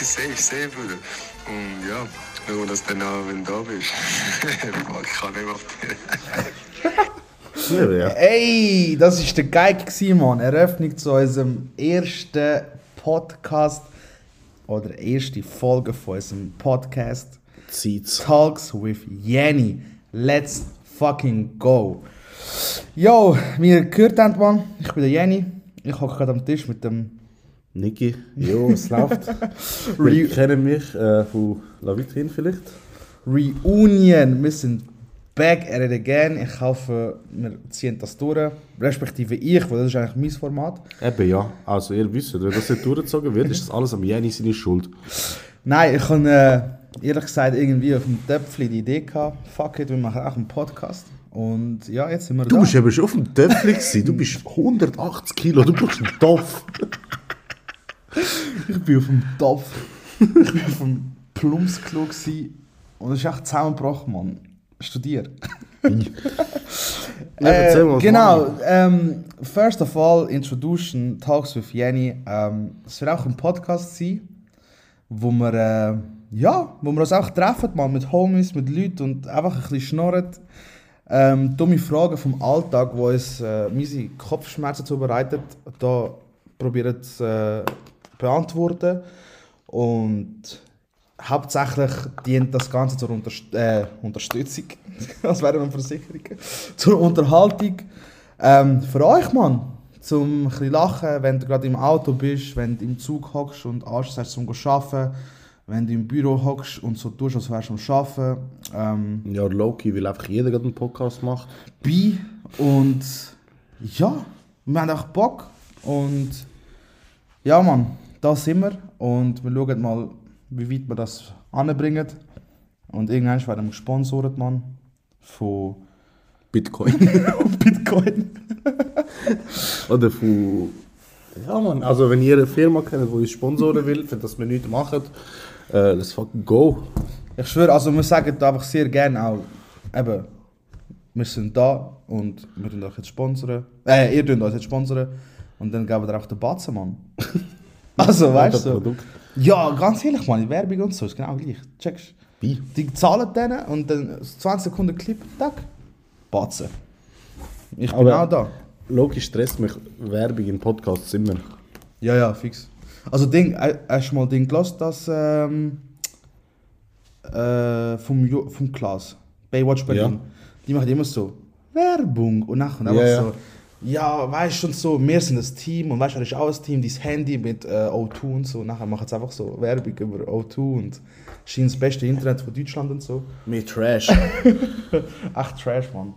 Easy, safe, safe, Bruder. Und ja, schauen wir das dann an, wenn du da bist. Ich kann nicht mehr auf die... Ja. Ey, das war der Geig, Mann. Eröffnung zu unserem ersten Podcast oder erste Folge von unserem Podcast Zieht's. Talks with Jenny. Let's fucking go. Yo, wie ihr gehört habt, Mann, ich bin der Jenny. Ich hocke gerade am Tisch mit dem Niki, jo, es läuft. Wir kennen mich äh, von La Vitrine vielleicht. Reunion. Wir sind back at it again. Ich hoffe, wir ziehen das durch. Respektive ich, weil das ist eigentlich mein Format. Eben ja, also ihr wisst, wenn das nicht durchgezogen wird, ist das alles am Jenny seine Schuld. Nein, ich habe äh, ehrlich gesagt irgendwie auf dem Töpfchen die Idee gehabt, fuck it, wir machen auch einen Podcast. Und ja, jetzt sind wir Du da. bist eben schon auf dem Töpfchen gewesen. du bist 180 Kilo, du brauchst einen Topf. Ich bin auf dem Topf. ich bin auf dem Plumpsklo und es ist echt zusammengebrochen, Mann. Studier. Was genau. Ähm, first of all, Introduction, Talks with Jenny. Ähm, es wird auch ein Podcast sein, wo wir, äh, ja, wo wir uns auch treffen, mal mit Homies, mit Leuten und einfach ein bisschen schnurren. Ähm, dumme Fragen vom Alltag, die uns äh, miese Kopfschmerzen zubereitet, da probieren zu äh, beantworten. Und hauptsächlich dient das Ganze zur Unterst äh, Unterstützung, als wären wir Versicherungen, zur Unterhaltung ähm, für euch, Mann. Zum ein bisschen lachen, wenn du gerade im Auto bist, wenn du im Zug hockst und Angst hast zum Arbeiten, wenn du im Büro hockst und so tust, als wärst du am Arbeiten. Ähm, Ja, Loki, weil einfach jeder gerade einen Podcast macht. bei und ja, wir haben auch Bock und ja Mann, da sind wir und wir schauen mal, wie weit wir das anbringen und irgendwann werden wir gesponsert, Mann, von Bitcoin. Bitcoin. Oder von. Ja, Mann. Also, wenn ihr eine Firma kennt, die uns sponsoren will, für das wir nichts machen, äh, let's fucking go. Ich schwöre, also wir sagen da einfach sehr gerne auch, eben, wir sind da und wir tun euch jetzt sponsern. Äh, ihr tut uns jetzt sponsern und dann geben wir auch den Batzen, Mann. also, weißt du? so. Ja, ganz ehrlich, man, die Werbung und so ist genau gleich. Checkst Wie? Die zahlen denen und dann 20 Sekunden Clip, tack, Batzen. Ich bin Aber- auch da. Loki stresst mich Werbung in Podcasts immer. Ja, ja, fix. Also, Ding, äh, hast du mal Ding gelassen, dass ähm, äh, vom, Jo- vom Klaas, Baywatch Berlin, Ja. die machen immer so Werbung und nachher einfach ja. so. Ja, weißt schon so, wir sind das Team und weißt du, das ist auch das Team, dieses Handy mit äh, O2 und so. Nachher machen sie einfach so Werbung über O2 und scheint das beste Internet von Deutschland und so. Mit Trash. Ach, Trash, Mann.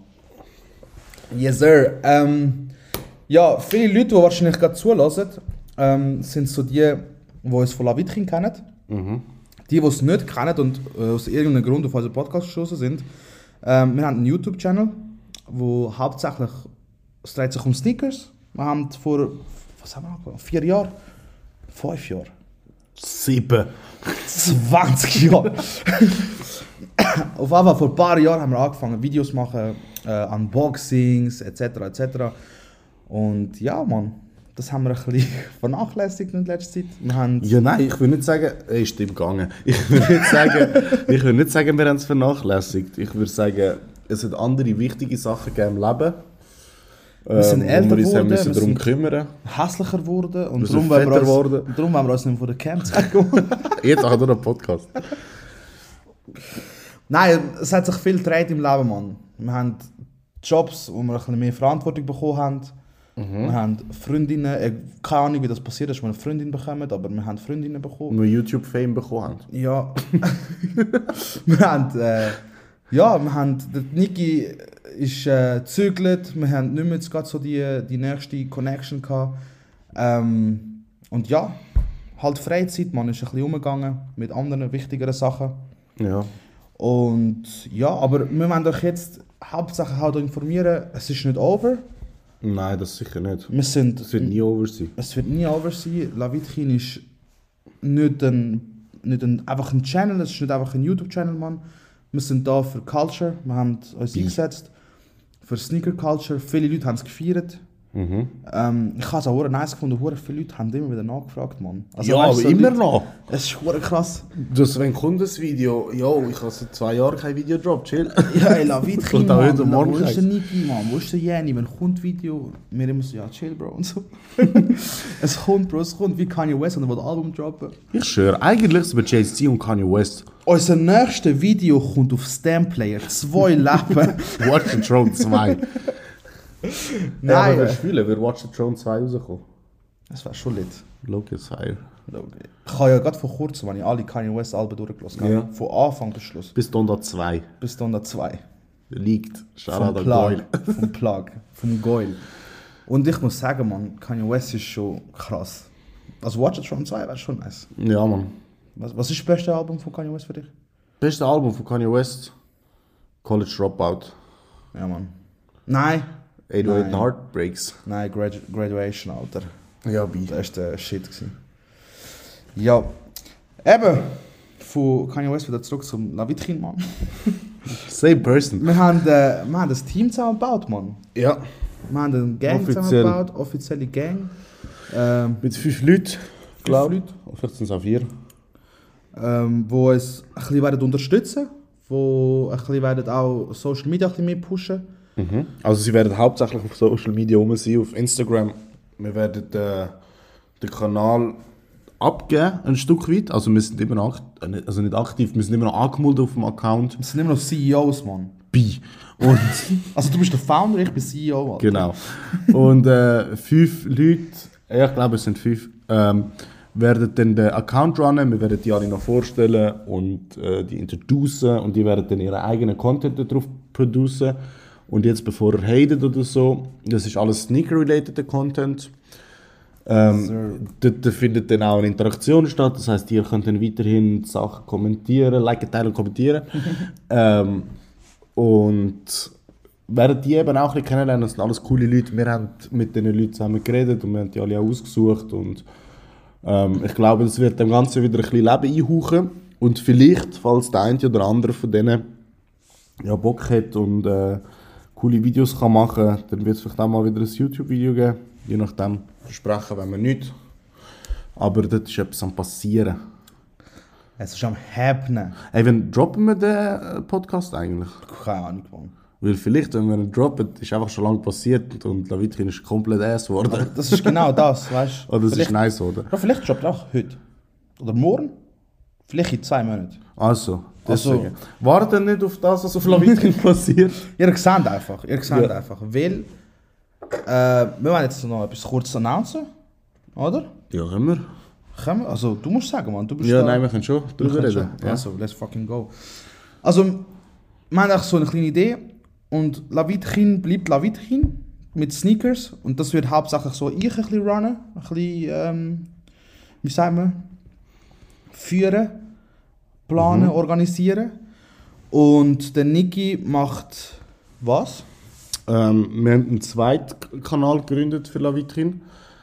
Yes, sir. Ähm, ja, viele Leute, die wahrscheinlich gerade zulassen, ähm, sind so die, die uns von Lavitrin kennen. Die, die es nicht kennen und äh, aus irgendeinem Grund auf unseren Podcast geschossen sind. Ähm, wir haben einen YouTube-Channel, wo hauptsächlich es dreht sich um Sneakers. Wir haben vor, was haben wir angefangen? Vier Jahren? Fünf Jahre? Sieben. 20 Jahre. Auf Fall vor ein paar Jahren haben wir angefangen, Videos zu machen, äh, Unboxings etc. etc. Und ja, Mann, das haben wir ein bisschen vernachlässigt in letzter Zeit. Wir haben Ja, nein, ich will nicht sagen, er ist im Gange. Ich will nicht sagen, ich will nicht sagen wir haben es vernachlässigt. Ich würde sagen, es hat andere wichtige Sachen gegeben im Leben. Wir sind ähm, älter wir uns haben geworden, müssen wir darum sind- kümmern. hässlicher geworden und Wir sind darum wollen wir, uns, geworden. darum wollen wir uns nicht von der Camp zeigen. Jetzt auch nur einen Podcast. Nein, es hat sich viel gedreht im Leben, Mann. Wir haben Jobs, wo wir ein bisschen mehr Verantwortung bekommen haben. Wir haben Freundinnen, äh, keine Ahnung, wie das passiert ist, dass wir eine Freundin bekommen, aber wir haben Freundinnen bekommen. Nur YouTube-Fame bekommen haben. Ja. wir haben, äh, ja, wir haben, Niki ist äh, wir haben nicht mehr jetzt gerade so die, die nächste Connection gehabt. Ähm, und ja, halt Freizeit, man ist ein bisschen umgegangen mit anderen wichtigeren Sachen. Ja. Und ja, aber wir wollen euch jetzt hauptsächlich halt informieren, es ist nicht over. Nein, das sicher nicht. Wir sind, Das wird nie over sein. es wird nie over sein. Lavitkin ist nicht, ein, nicht ein, einfach ein Channel, es ist nicht einfach ein YouTube-Channel, Mann. Wir sind da für Culture, wir haben uns Wie? eingesetzt für Sneaker Culture. Viele Leute haben es gefeiert. Ähm, ich habe es auch nice gefunden, hure viele Leute haben immer wieder nachgefragt, Mann. Also, ja, weißt aber so immer Leute- noch. Es ist hure krass. Das, wenn kommt das Video? Jo, ich habe seit zwei Jahren kein Video gedroppt, chill. Ja, ey, Lavid Kommt auch heute Mann, Morgen wo ist der. Niki, Mann, wo ist der Jenny, wenn kommt Video? Wir immer so, ja, chill, Bro, und so. es kommt, Bro, es kommt, wie Kanye West, und er will Album droppen. Ich schwöre, eigentlich sind wir Jay-Z und Kanye West. Unser nächstes Video kommt auf Stamplayer, zwei Leben. Watch the Throne 2. Nein, ja, wir spielen, wird Watch the Throne 2 rauskommen. das war schon lit. Hire. Okay. Ich habe ja gerade vor kurzem, wenn ich alle Kanye West Alben durchgelassen habe, Ja. von Anfang bis Schluss, Bis Donda 2. bis da zwei. Liegt. Vom Shoutout an Plug, Goyle. vom Plug, vom Goil. Und ich muss sagen, man, Kanye West ist schon krass. Also Watch It From 2 wäre schon nice. Ja, Mann. Was, was ist das beste Album von Kanye West für dich? Beste Album von Kanye West? College Dropout. Ja, Mann. Nein. 808 Nein. Heartbreaks. Nein, Gradu Graduation, Alter. Ja, bi. Das war der Shit. Gewesen. Ja. Eben, von Kanye West wieder zurück zum Lavitrin, Mann. Same person. Wir haben, äh, wir haben das Team zusammengebaut, Mann. Ja. Wir haben eine Gang Offiziell. zusammengebaut, offizielle Gang. Ähm, Mit fünf Leuten. Glaub. Leute. Vielleicht sind es auch vier. Ähm, wo uns ein bisschen werden unterstützen wo ein bisschen werden auch Social Media ein bisschen mehr pushen. Mhm. Also sie werden hauptsächlich auf Social Media rum sein, auf Instagram. Wir werden äh, den Kanal abgeben, ein Stück weit. Also wir sind immer noch, äh, nicht- also nicht aktiv, wir sind immer noch angemeldet auf dem Account. Wir sind immer noch CEOs, Mann. Bi. Und Also du bist der Founder, ich bin CEO. Alter. genau. Und äh, fünf Leute, ja, ich glaube es sind fünf, ähm, werden dann den Account runnen. Wir werden die alle noch vorstellen und äh, die introducen und die werden dann ihren eigenen Content darauf producen. Und jetzt bevor ihr hatet oder so, das ist alles Sneaker-related Content. Ähm, dort findet dann auch eine Interaktion statt, das heißt, ihr könnt dann weiterhin Sachen kommentieren, liken, teilen und kommentieren. ähm, und werden die eben auch ein kennenlernen, das sind alles coole Leute. Wir haben mit diesen Leuten zusammen geredet und wir haben die alle auch ausgesucht und ähm, ich glaube, das wird dem Ganzen wieder ein bisschen Leben einhauchen und vielleicht, falls der eine oder andere von denen ja, Bock hat und äh, coole Videos kann machen, dann wird es vielleicht auch mal wieder ein YouTube-Video geben. Je nachdem versprechen wenn wir nicht. Aber dort ist etwas am passieren. Es ist am Happening. Ey, wann droppen wir den äh, Podcast eigentlich? Keine Ahnung, Mann. Weil vielleicht, wenn wir ihn droppen, ist einfach schon lange passiert und Lavitrin ist komplett ass geworden. Das ist genau das, weißt du? Oder es ist nice, oder? Bro, vielleicht droppt er auch heute. Oder morgen. Vielleicht in zwei Monaten. Also, Also- deswegen. Warten nicht auf das, was auf Lavitrin passiert. Ihr seht einfach, ihr seht Ja. einfach. Weil, äh, wir wollen jetzt noch etwas kurz announcen, oder? Ja, können wir. Können wir? Also, du musst sagen, Mann. Du bist Ja, da. nein, wir können schon drüber reden. schon. Ja. Also, let's fucking go. Also, wir haben eigentlich so eine kleine Idee. Und Lavitkin bleibt Lavitkin mit Sneakers. Und das wird hauptsächlich so ich ein bisschen runnen. Ein bisschen, ähm, wie sagen wir, führen, planen, organisieren. Und der Niki macht was? Ähm, wir haben einen zweiten Kanal gegründet für Lavitrin,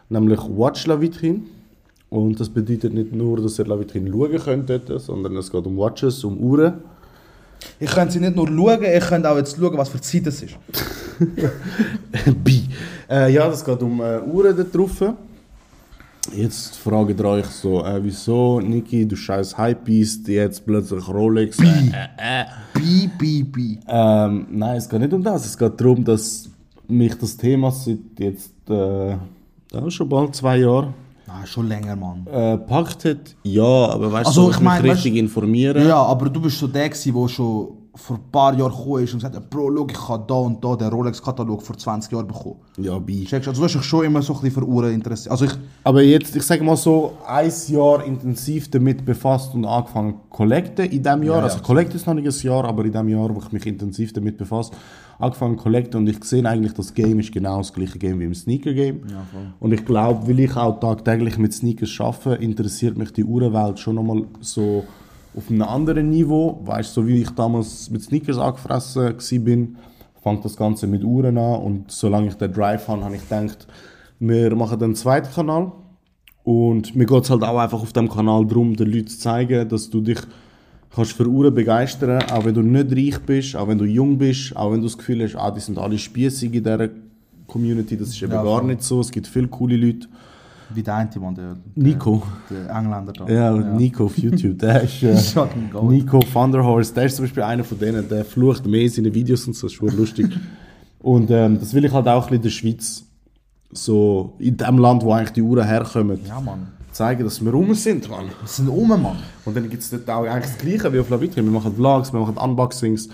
nämlich Watch Lavitrin. Und das bedeutet nicht nur, dass ihr Lavitrin schauen könnt, sondern es geht um Watches, um Uhren. Ich könnt sie nicht nur schauen, ich könnt auch jetzt schauen, was für Zeit es ist. Bi. Äh, ja, das geht um äh, Uhren da drauf. Jetzt fragt ihr euch so, äh, wieso, Niki, du scheiß Hypebeast, jetzt plötzlich Rolex. Äh, äh, äh. Bi, bi, bi. Ähm, nein, es geht nicht um das. Es geht darum, dass mich das Thema seit jetzt äh, ja, schon bald zwei Jahren Nein, schon länger, Mann. äh, packt hat. Ja, aber weißt Also, du, ich ich mein, mich weißt- richtig informieren. Ja, aber du bist so der, gewesen, der schon vor ein paar Jahren gekommen ist und gesagt hat, Bro, schau, ich habe da und da den Rolex-Katalog vor 20 Jahren bekommen. Ja, bi. Checkst du? Also du hast dich schon immer so ein bisschen für Uhren interessiert. Also ich, Aber jetzt, ich sage mal so, ein Jahr intensiv damit befasst und angefangen zu collecten in diesem Jahr. Ja, also ja. Collect ist noch nicht ein Jahr, aber in diesem Jahr, wo ich mich intensiv damit befasse, angefangen zu collecten und ich sehe eigentlich, das Game ist genau das gleiche Game wie im Sneaker-Game. und ich glaube, weil ich auch tagtäglich mit Sneakers arbeite, interessiert mich die Uhrenwelt schon nochmal so auf einem anderen Niveau. Weißt so wie ich damals mit Sneakers angefressen war, fängt das Ganze mit Uhren an und solange ich den Drive habe, habe ich gedacht, wir machen einen zweiten Kanal und mir geht es halt auch einfach auf dem Kanal darum, den Leuten zu zeigen, dass du dich kannst für Uhren begeistern, auch wenn du nicht reich bist, auch wenn du jung bist, auch wenn du das Gefühl hast, ah, die sind alle spießig in dieser Community, das ist eben Ja, gar nicht so. Es gibt viele coole Leute. Wie der eine Mann, der, Nico. der, der Engländer da. Ja, Nico auf YouTube, der ist äh, Fucking goat. Nico Thunderhorse, der ist zum Beispiel einer von denen, der flucht mehr in seinen Videos und so, das ist schon lustig. und ähm, das will ich halt auch ein bisschen in der Schweiz, so in dem Land, wo eigentlich die Uhren herkommen, Ja, Mann. zeigen, dass wir rum sind, Mann. Wir sind um, Mann. Und dann gibt es dort auch eigentlich das Gleiche wie auf Lavitri. Wir machen Vlogs, wir machen Unboxings,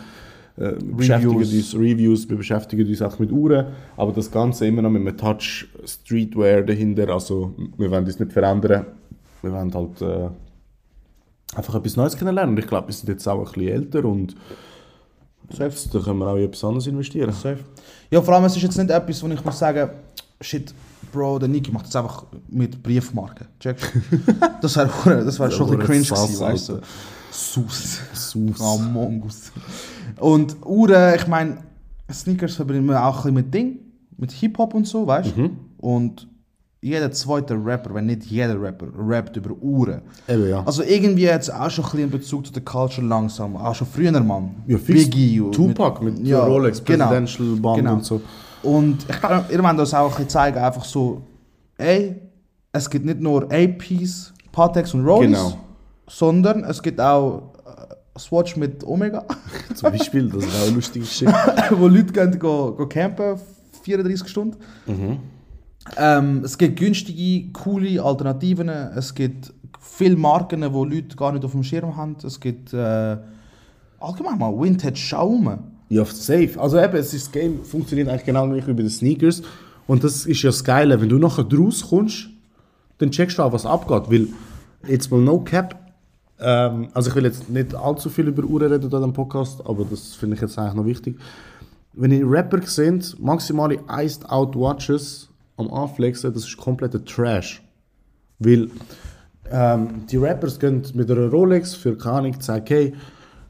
äh, wir beschäftigen uns, Reviews, wir beschäftigen uns auch mit Uhren, aber das Ganze immer noch mit einem Touch Streetwear dahinter. Also wir wollen das nicht verändern. Wir wollen halt äh, einfach etwas Neues kennenlernen. Ich glaube, wir sind jetzt auch ein bisschen älter und selbst da können wir auch in etwas anderes investieren. Safe. Ja, vor allem, es ist jetzt nicht etwas, wo ich muss sagen, shit, Bro, der Niki macht das einfach mit Briefmarken. Checkst du? Das wäre das wär schon ein bisschen cringe gewesen, weißt du? Sus. Sus. Oh, Mongus. Und Uhren, ich meine, Sneakers verbinden wir auch ein bisschen mit Ding, mit Hip-Hop und so, weißt du? Mhm. Und jeder zweite Rapper, wenn nicht jeder Rapper, rappt über Uhren. Eben, ja. Also irgendwie jetzt auch schon ein bisschen in Bezug zu der Culture langsam, auch schon früher, Mann. Ja, fix. Biggie. Tupac mit, ja, Rolex, genau. Presidential Band Genau. und so. Und ich glaube, ihr wollt das auch ein bisschen zeigen, einfach so, ey, es gibt nicht nur APs, Patex und Rollies, Genau. sondern es gibt auch Swatch mit Omega, Zum Beispiel, das ist auch ein lustiges Shit. wo Leute gehen go, go campen, 34 Stunden. Ähm, es gibt günstige, coole Alternativen, es gibt viele Marken, wo Leute gar nicht auf dem Schirm haben, es gibt äh, allgemein mal Vintage Schaum. Ja, safe. Also eben, es ist, das Game funktioniert eigentlich genau gleich wie bei den Sneakers. Und das ist ja das Geile, wenn du nachher draus kommst, dann checkst du auch, was abgeht. Weil, jetzt mal no cap, ähm, also ich will jetzt nicht allzu viel über Uhren reden in diesem Podcast, aber das finde ich jetzt eigentlich noch wichtig. Wenn ihr Rapper seht, maximale Iced Out Watches am Anflexen, das ist kompletter Trash. Weil ähm, die Rappers gehen mit einer Rolex für keine Ahnung 10k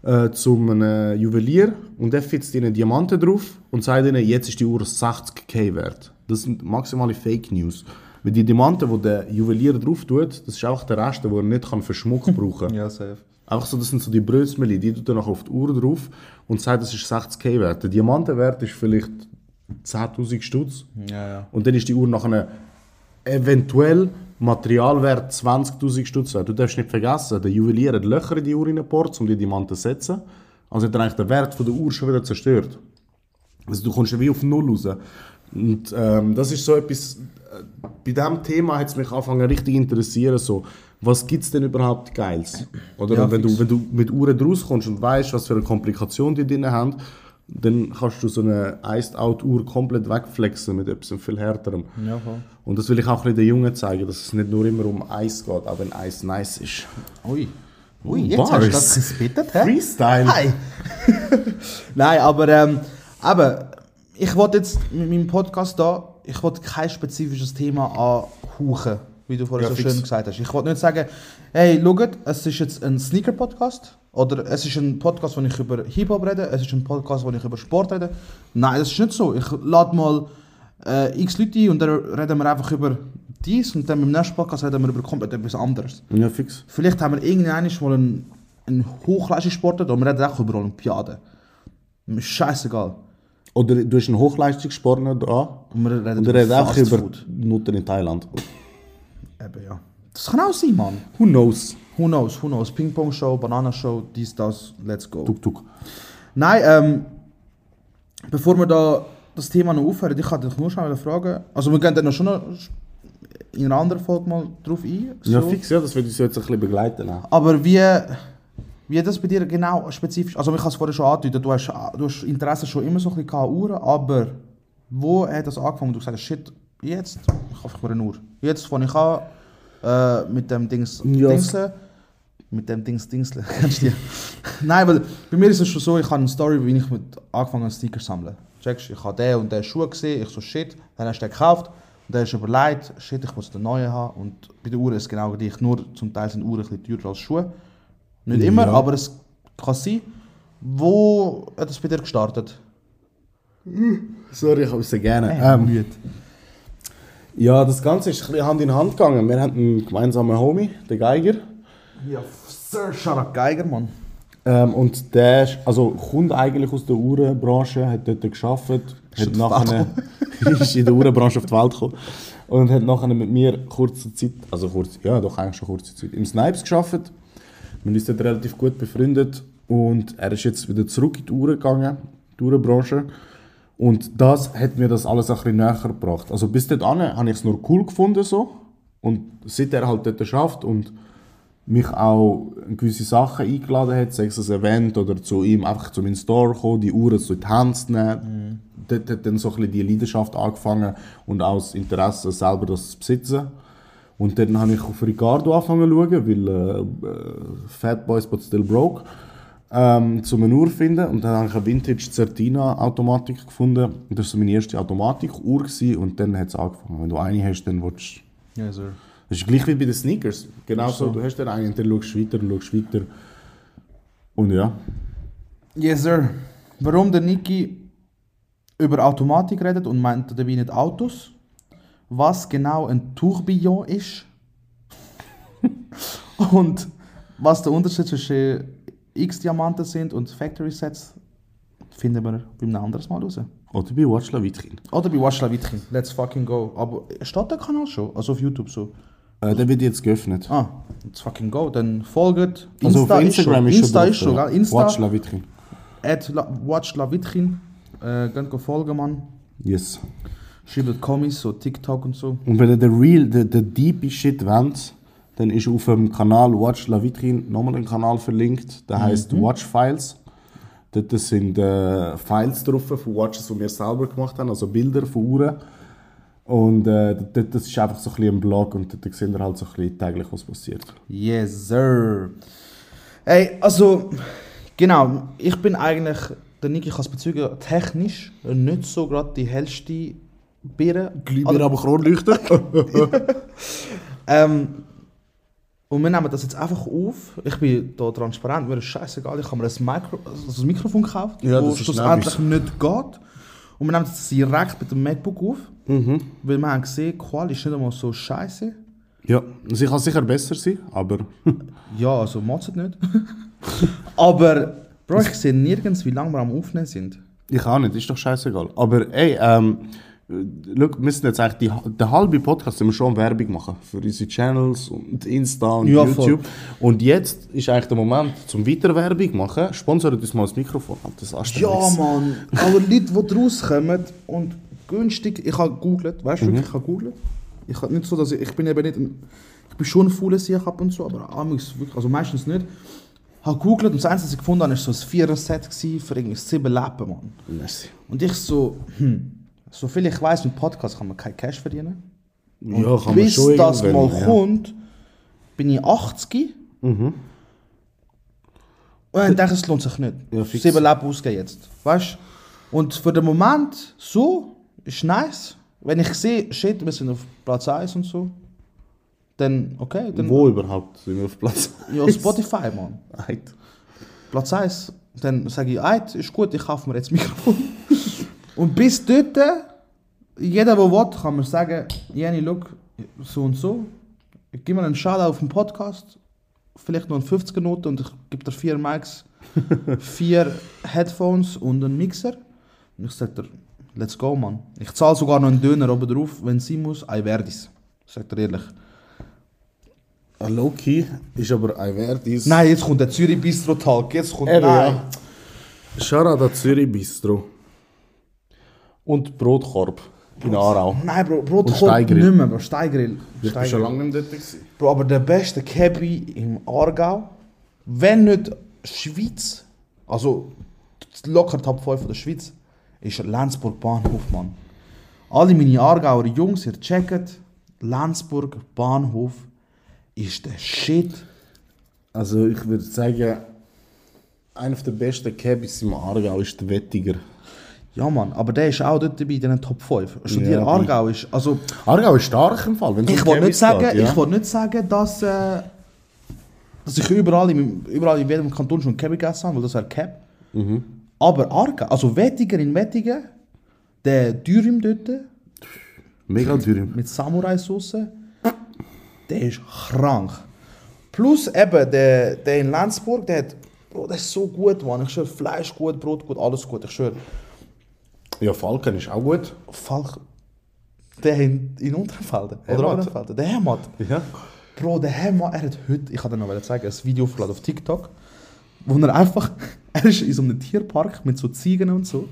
äh, zum einem Juwelier und der fitzt ihnen Diamanten drauf und sagt ihnen, jetzt ist die Uhr 60k wert. Das sind maximale Fake News. Weil die Diamanten, die der Juwelier drauf tut, das ist auch der Rest, den er nicht kann für Schmuck brauchen kann. Ja, safe. Einfach so, das sind so die Brösmeli, die tut dann noch auf die Uhr drauf und sagt, das ist 60k wert. Der Diamantenwert ist vielleicht 10.000 Stutz. Ja, ja. Und dann ist die Uhr nachher eventuell Materialwert 20.000 Stutz wert. Du darfst nicht vergessen, der Juwelier hat Löcher in die Uhr reingebohrt, um die Diamanten zu setzen. Also hat er eigentlich den Wert von der Uhr schon wieder zerstört. Also du kommst ja wie auf Null raus. Und ähm, das ist so etwas, bei diesem Thema hat es mich angefangen richtig interessieren, so, was gibt es denn überhaupt Geiles? Oder Ja, wenn, du, wenn du mit Uhren rauskommst und weißt, was für eine Komplikation die drin haben, dann kannst du so eine Iced-Out-Uhr komplett wegflexen mit etwas viel härterem. Ja. Und das will ich auch den Jungen zeigen, dass es nicht nur immer um Eis geht, auch wenn Eis nice ist. Ui. Ui, Oh, jetzt Bars. hast du das gespittet, hä? Freestyle! Hi! Nein, aber ähm, aber ich wollte jetzt mit meinem Podcast da, ich wollte kein spezifisches Thema anhauchen, wie du vorher Ja, so fix. schön gesagt hast. Ich wollte nicht sagen, hey, schaut, es ist jetzt ein Sneaker-Podcast oder es ist ein Podcast, wo ich über Hip-Hop rede, es ist ein Podcast, wo ich über Sport rede. Nein, das ist nicht so. Ich lade mal äh, x Leute ein und dann reden wir einfach über dies und dann im nächsten Podcast reden wir über komplett etwas anderes. Ja, fix. Vielleicht haben wir irgendwann mal einen, einen Hochleistungssportler, und wir reden auch über Olympiaden. Mir ist scheißegal. Oder du hast einen Hochleistungssportler da Und wir reden und er redet auch über Food. Nutten in Thailand. Eben, ja. Das kann auch sein, Mann. Who knows? Who knows, who knows. Ping-Pong-Show, Bananashow, dies, das, let's go. Tuk tuk. Nein, ähm, bevor wir da das Thema noch aufhören, ich hatte dich nur schnell fragen. Also, wir gehen dann noch schon noch in einer anderen Folge mal drauf ein. Ja, so. fix, ja, das wird uns jetzt ein bisschen begleiten. auch. Aber wie, wie das bei dir genau spezifisch, also ich habe es vorher schon angetötet, du hast, du hast Interesse schon immer so ein bisschen an Uhren, aber wo hat das angefangen, wo du gesagt hast, shit, jetzt kaufe ich mir eine Uhr. Jetzt fange ich an äh, mit dem Dings, Ja, Dingsle, mit dem Dings Dingsle, kennst du die? Nein, weil bei mir ist es schon so, ich habe eine Story, wie ich mit angefangen habe Sticker zu sammeln. Checkst, ich habe den und den Schuh gesehen, ich so shit, dann hast du den gekauft, und dann hast du überlegt, shit, ich muss den neuen haben und bei den Uhren ist es genau gleich, nur zum Teil sind Uhren ein bisschen teurer als Schuhe. Nicht immer, Ja. aber es kann sein. Wo hat es bei dir gestartet? Sorry, ich habe es sehr gerne. Ähm, müde. ja, das Ganze ist ein bisschen Hand in Hand gegangen. Wir hatten einen gemeinsamen Homie, den Geiger. Ja, Sir Sharak Geiger, Mann. Ähm, und der ist, also kommt eigentlich aus der Uhrenbranche, hat dort hat die nachher, ist in der Uhrenbranche auf die Welt gekommen und hat nachher mit mir kurze Zeit, also kurz, ja doch eigentlich schon kurze Zeit, im Snipes geschafft. Sind uns dort relativ gut befreundet und er ist jetzt wieder zurück in die Uhren gegangen, die Uhrenbranche. Und das hat mir das alles ein bisschen näher gebracht. Also bis dahin habe ich es nur cool gefunden so. Und seit er halt dort schafft und mich auch in gewisse Sachen eingeladen hat, sei es ein Event oder zu ihm einfach zu meinem Store kommen, die Uhren so in die Hand zu nehmen. Dort hat dann so ein bisschen die Leidenschaft angefangen und auch das Interesse, selber das zu besitzen. Und dann habe ich auf Ricardo angefangen zu schauen, weil äh, äh, Fat Boys but still broke, ähm, zu einer Uhr finden. Und dann habe ich eine Vintage Certina Automatik gefunden. Und das war so meine erste Automatik-Uhr und dann hat es angefangen. Wenn du eine hast, dann willst du Ja, Sir. das ist gleich wie bei den Sneakers. Genau so, du hast dann einen und dann schaust du weiter und schaust weiter. Und ja. Yes, Sir. Warum der Niki über Automatik redet und meint dabei nicht Autos? Was genau ein Tourbillon ist? und was der Unterschied zwischen X-Diamanten sind und Factory Sets, finden wir beim anderes Mal raus. Oder bei Watch La Vitrine. Oder bei Watch La Vitrine. Let's fucking go. Aber steht der Kanal schon? Also auf YouTube so? Äh, der wird jetzt geöffnet. Ah, let's fucking go. Dann folgt. also auf Instagram ist schon Insta ist schon? Insta. Watch La Vitrine. At La, Watch La Vitrine. Äh, geht folgen, Mann. Yes. Schreibt Kommis, so TikTok und so. Und wenn ihr den real, den, den deep Shit wollt, dann ist auf dem Kanal Watch La Vitrine nochmal ein Kanal verlinkt. Der heißt Watch Files. Dort sind äh, Files drauf von Watches, die wir selber gemacht haben, also Bilder von Uhren. Und äh, dort, das ist einfach so ein bisschen ein Blog und dort sehen wir halt so ein bisschen täglich, was passiert. Yes, sir. Ey, also, genau, ich bin eigentlich, der Niki kann es bezeugen, technisch nicht so gerade die hellste Birne. Glühbirne aber Kronleuchter. Ähm, und wir nehmen das jetzt einfach auf. Ich bin da transparent, mir ist scheißegal. Ich habe mir ein, Mikro, also ein Mikrofon gekauft, Ja, wo das schlussendlich nicht geht. Und wir nehmen das direkt mit dem MacBook auf. Mhm. Weil wir haben gesehen, die Quali ist nicht einmal so scheiße. ja, sie kann sicher besser sein, aber Ja, also motzt nicht. Aber, Bro, ich sehe nirgends, wie lange wir am Aufnehmen sind. ich auch nicht, ist doch scheißegal. Aber ey, ähm, schau, wir müssen jetzt eigentlich die, den halben Podcast wir schon Werbung machen für unsere Channels und Insta und Ja, voll. YouTube. Und jetzt ist eigentlich der Moment zum weiter Werbung machen. Sponsert uns mal das Mikrofon. Das Ja. Mann. Aber Leute, die rauskommen und günstig. Ich habe gegoogelt, weißt du, wirklich, ich habe gegoogelt. Ich habe nicht so, dass ich, ich bin eben nicht. Ein, ich bin schon ein fauler Sieg ab und zu, aber wirklich, also meistens nicht. Ich habe gegoogelt und das Einzige, was ich gefunden habe, war so ein Vierer-Set für irgendwie sieben Lappen, Mann. Merci. Und ich so, hm, so viel ich weiß, mit Podcast kann man kein Cash verdienen. Ja, kann man Bis schon das mal ja. kommt, bin ich 80. Mhm. Und dann denke ich, es lohnt sich nicht. Ja, fix. Sieben Leben ausgeben jetzt. Weißt? Und für den Moment so ist nice. Wenn ich sehe, shit, wir sind auf Platz 1 und so, dann okay. Dann, Wo überhaupt sind wir auf Platz? Ja, Spotify, Mann. Eit. Platz 1. Dann sage ich, eit, ist gut, ich kaufe mir jetzt ein Mikrofon. Und bis dort, jeder, der will, kann mir sagen, Jenny, look, so und so. Ich gebe mir einen Shoutout auf den Podcast, vielleicht noch eine 50er Note und ich gebe dir vier Mics, vier Headphones und einen Mixer. Und ich sage dir, let's go, man. Ich zahle sogar noch einen Döner oben drauf, wenn sein muss, I werde es. Sag dir ehrlich. Loki ist aber ein Verdis. Nein, jetzt kommt der Zürich Bistro Talk. Jetzt kommt, Eben, nein. ja. Shoutout an Zürich Bistro. Und Brotkorb in Aarau. Nein, Bro, Bro, Und kommt Steigrill. nicht mehr, Bro. Steigrill. Ich bin schon lange nicht dort. gewesen. Bro, aber der beste Cabby im Aargau, wenn nicht Schweiz, also locker Top 5 von der Schweiz, ist Lenzburg Bahnhof, Mann. Alle meine Aargauer Jungs, ihr checkt, Lenzburg Bahnhof ist der Shit. Also ich würde sagen, einer der besten Cabs im Aargau ist der Wettiger. Ja, Mann, aber der ist auch dort dabei in den Top 5. Studier Ja, Aargau ist, also Aargau ist stark im Fall, wenn Ich wollte nicht sagen, geht, ja. ich nicht sagen, dass, äh, dass ich überall, in, überall in jedem Kanton schon Cabby gegessen habe, weil das wäre Cab. Mhm. Aber Arga, also Wettiger in Wettigen, der Dürüm dort Mega teuer. mit Samurai-Sauce, der ist krank. Plus eben der, der in Lenzburg, der hat Bro, das ist so gut, Mann. Ich schwöre, Fleisch gut, Brot gut, alles gut. Ich schwöre, Ja, Falken ist auch gut. Falk, der in, in Unterfelden. Oder Hermat. Unterfelden. Der Hermat. Ja. Bro, der Herr, er hat heute, ich dir noch zeigen, ein Video aufgeladen auf TikTok, wo er einfach, er ist in so einem Tierpark mit so Ziegen und so.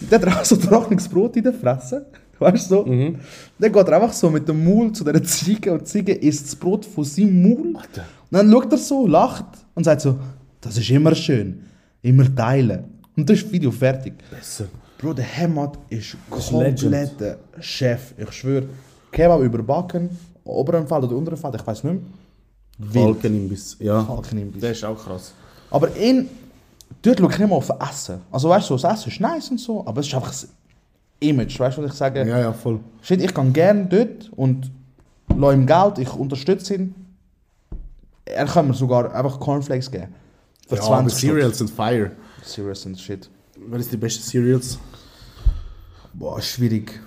der hat auch so trockenes Brot in der Fresse. Weißt du so? Mhm. Dann geht er einfach so mit dem Maul zu dieser Ziege und die Ziege isst das Brot von seinem Maul. Alter. Und dann schaut er so, lacht und sagt so, das ist immer schön. Immer teilen. Und dann ist das Video fertig. Besser. Bro, der Hemat ist kompletter Chef. Ich schwöre. Kebab überbacken, oberen Fall oder unteren Fall, ich weiß nicht mehr. Falkenimbiss. Ja. Falkenimbiss. Der ist auch krass. Aber in, dort schaue ich nicht mal auf Essen. Also weißt du, so, das Essen ist nice und so, aber es ist einfach das Image. Weißt du, was ich sage? Ja, ja, voll. Shit, ich gehe gerne dort und lasse ihm Geld, ich unterstütze ihn. Er kann mir sogar einfach Cornflakes geben. Für Ja, aber 20 Stutz. Cereals sind fire. Serious and shit. Was ist die beste Cereals? Boah, schwierig.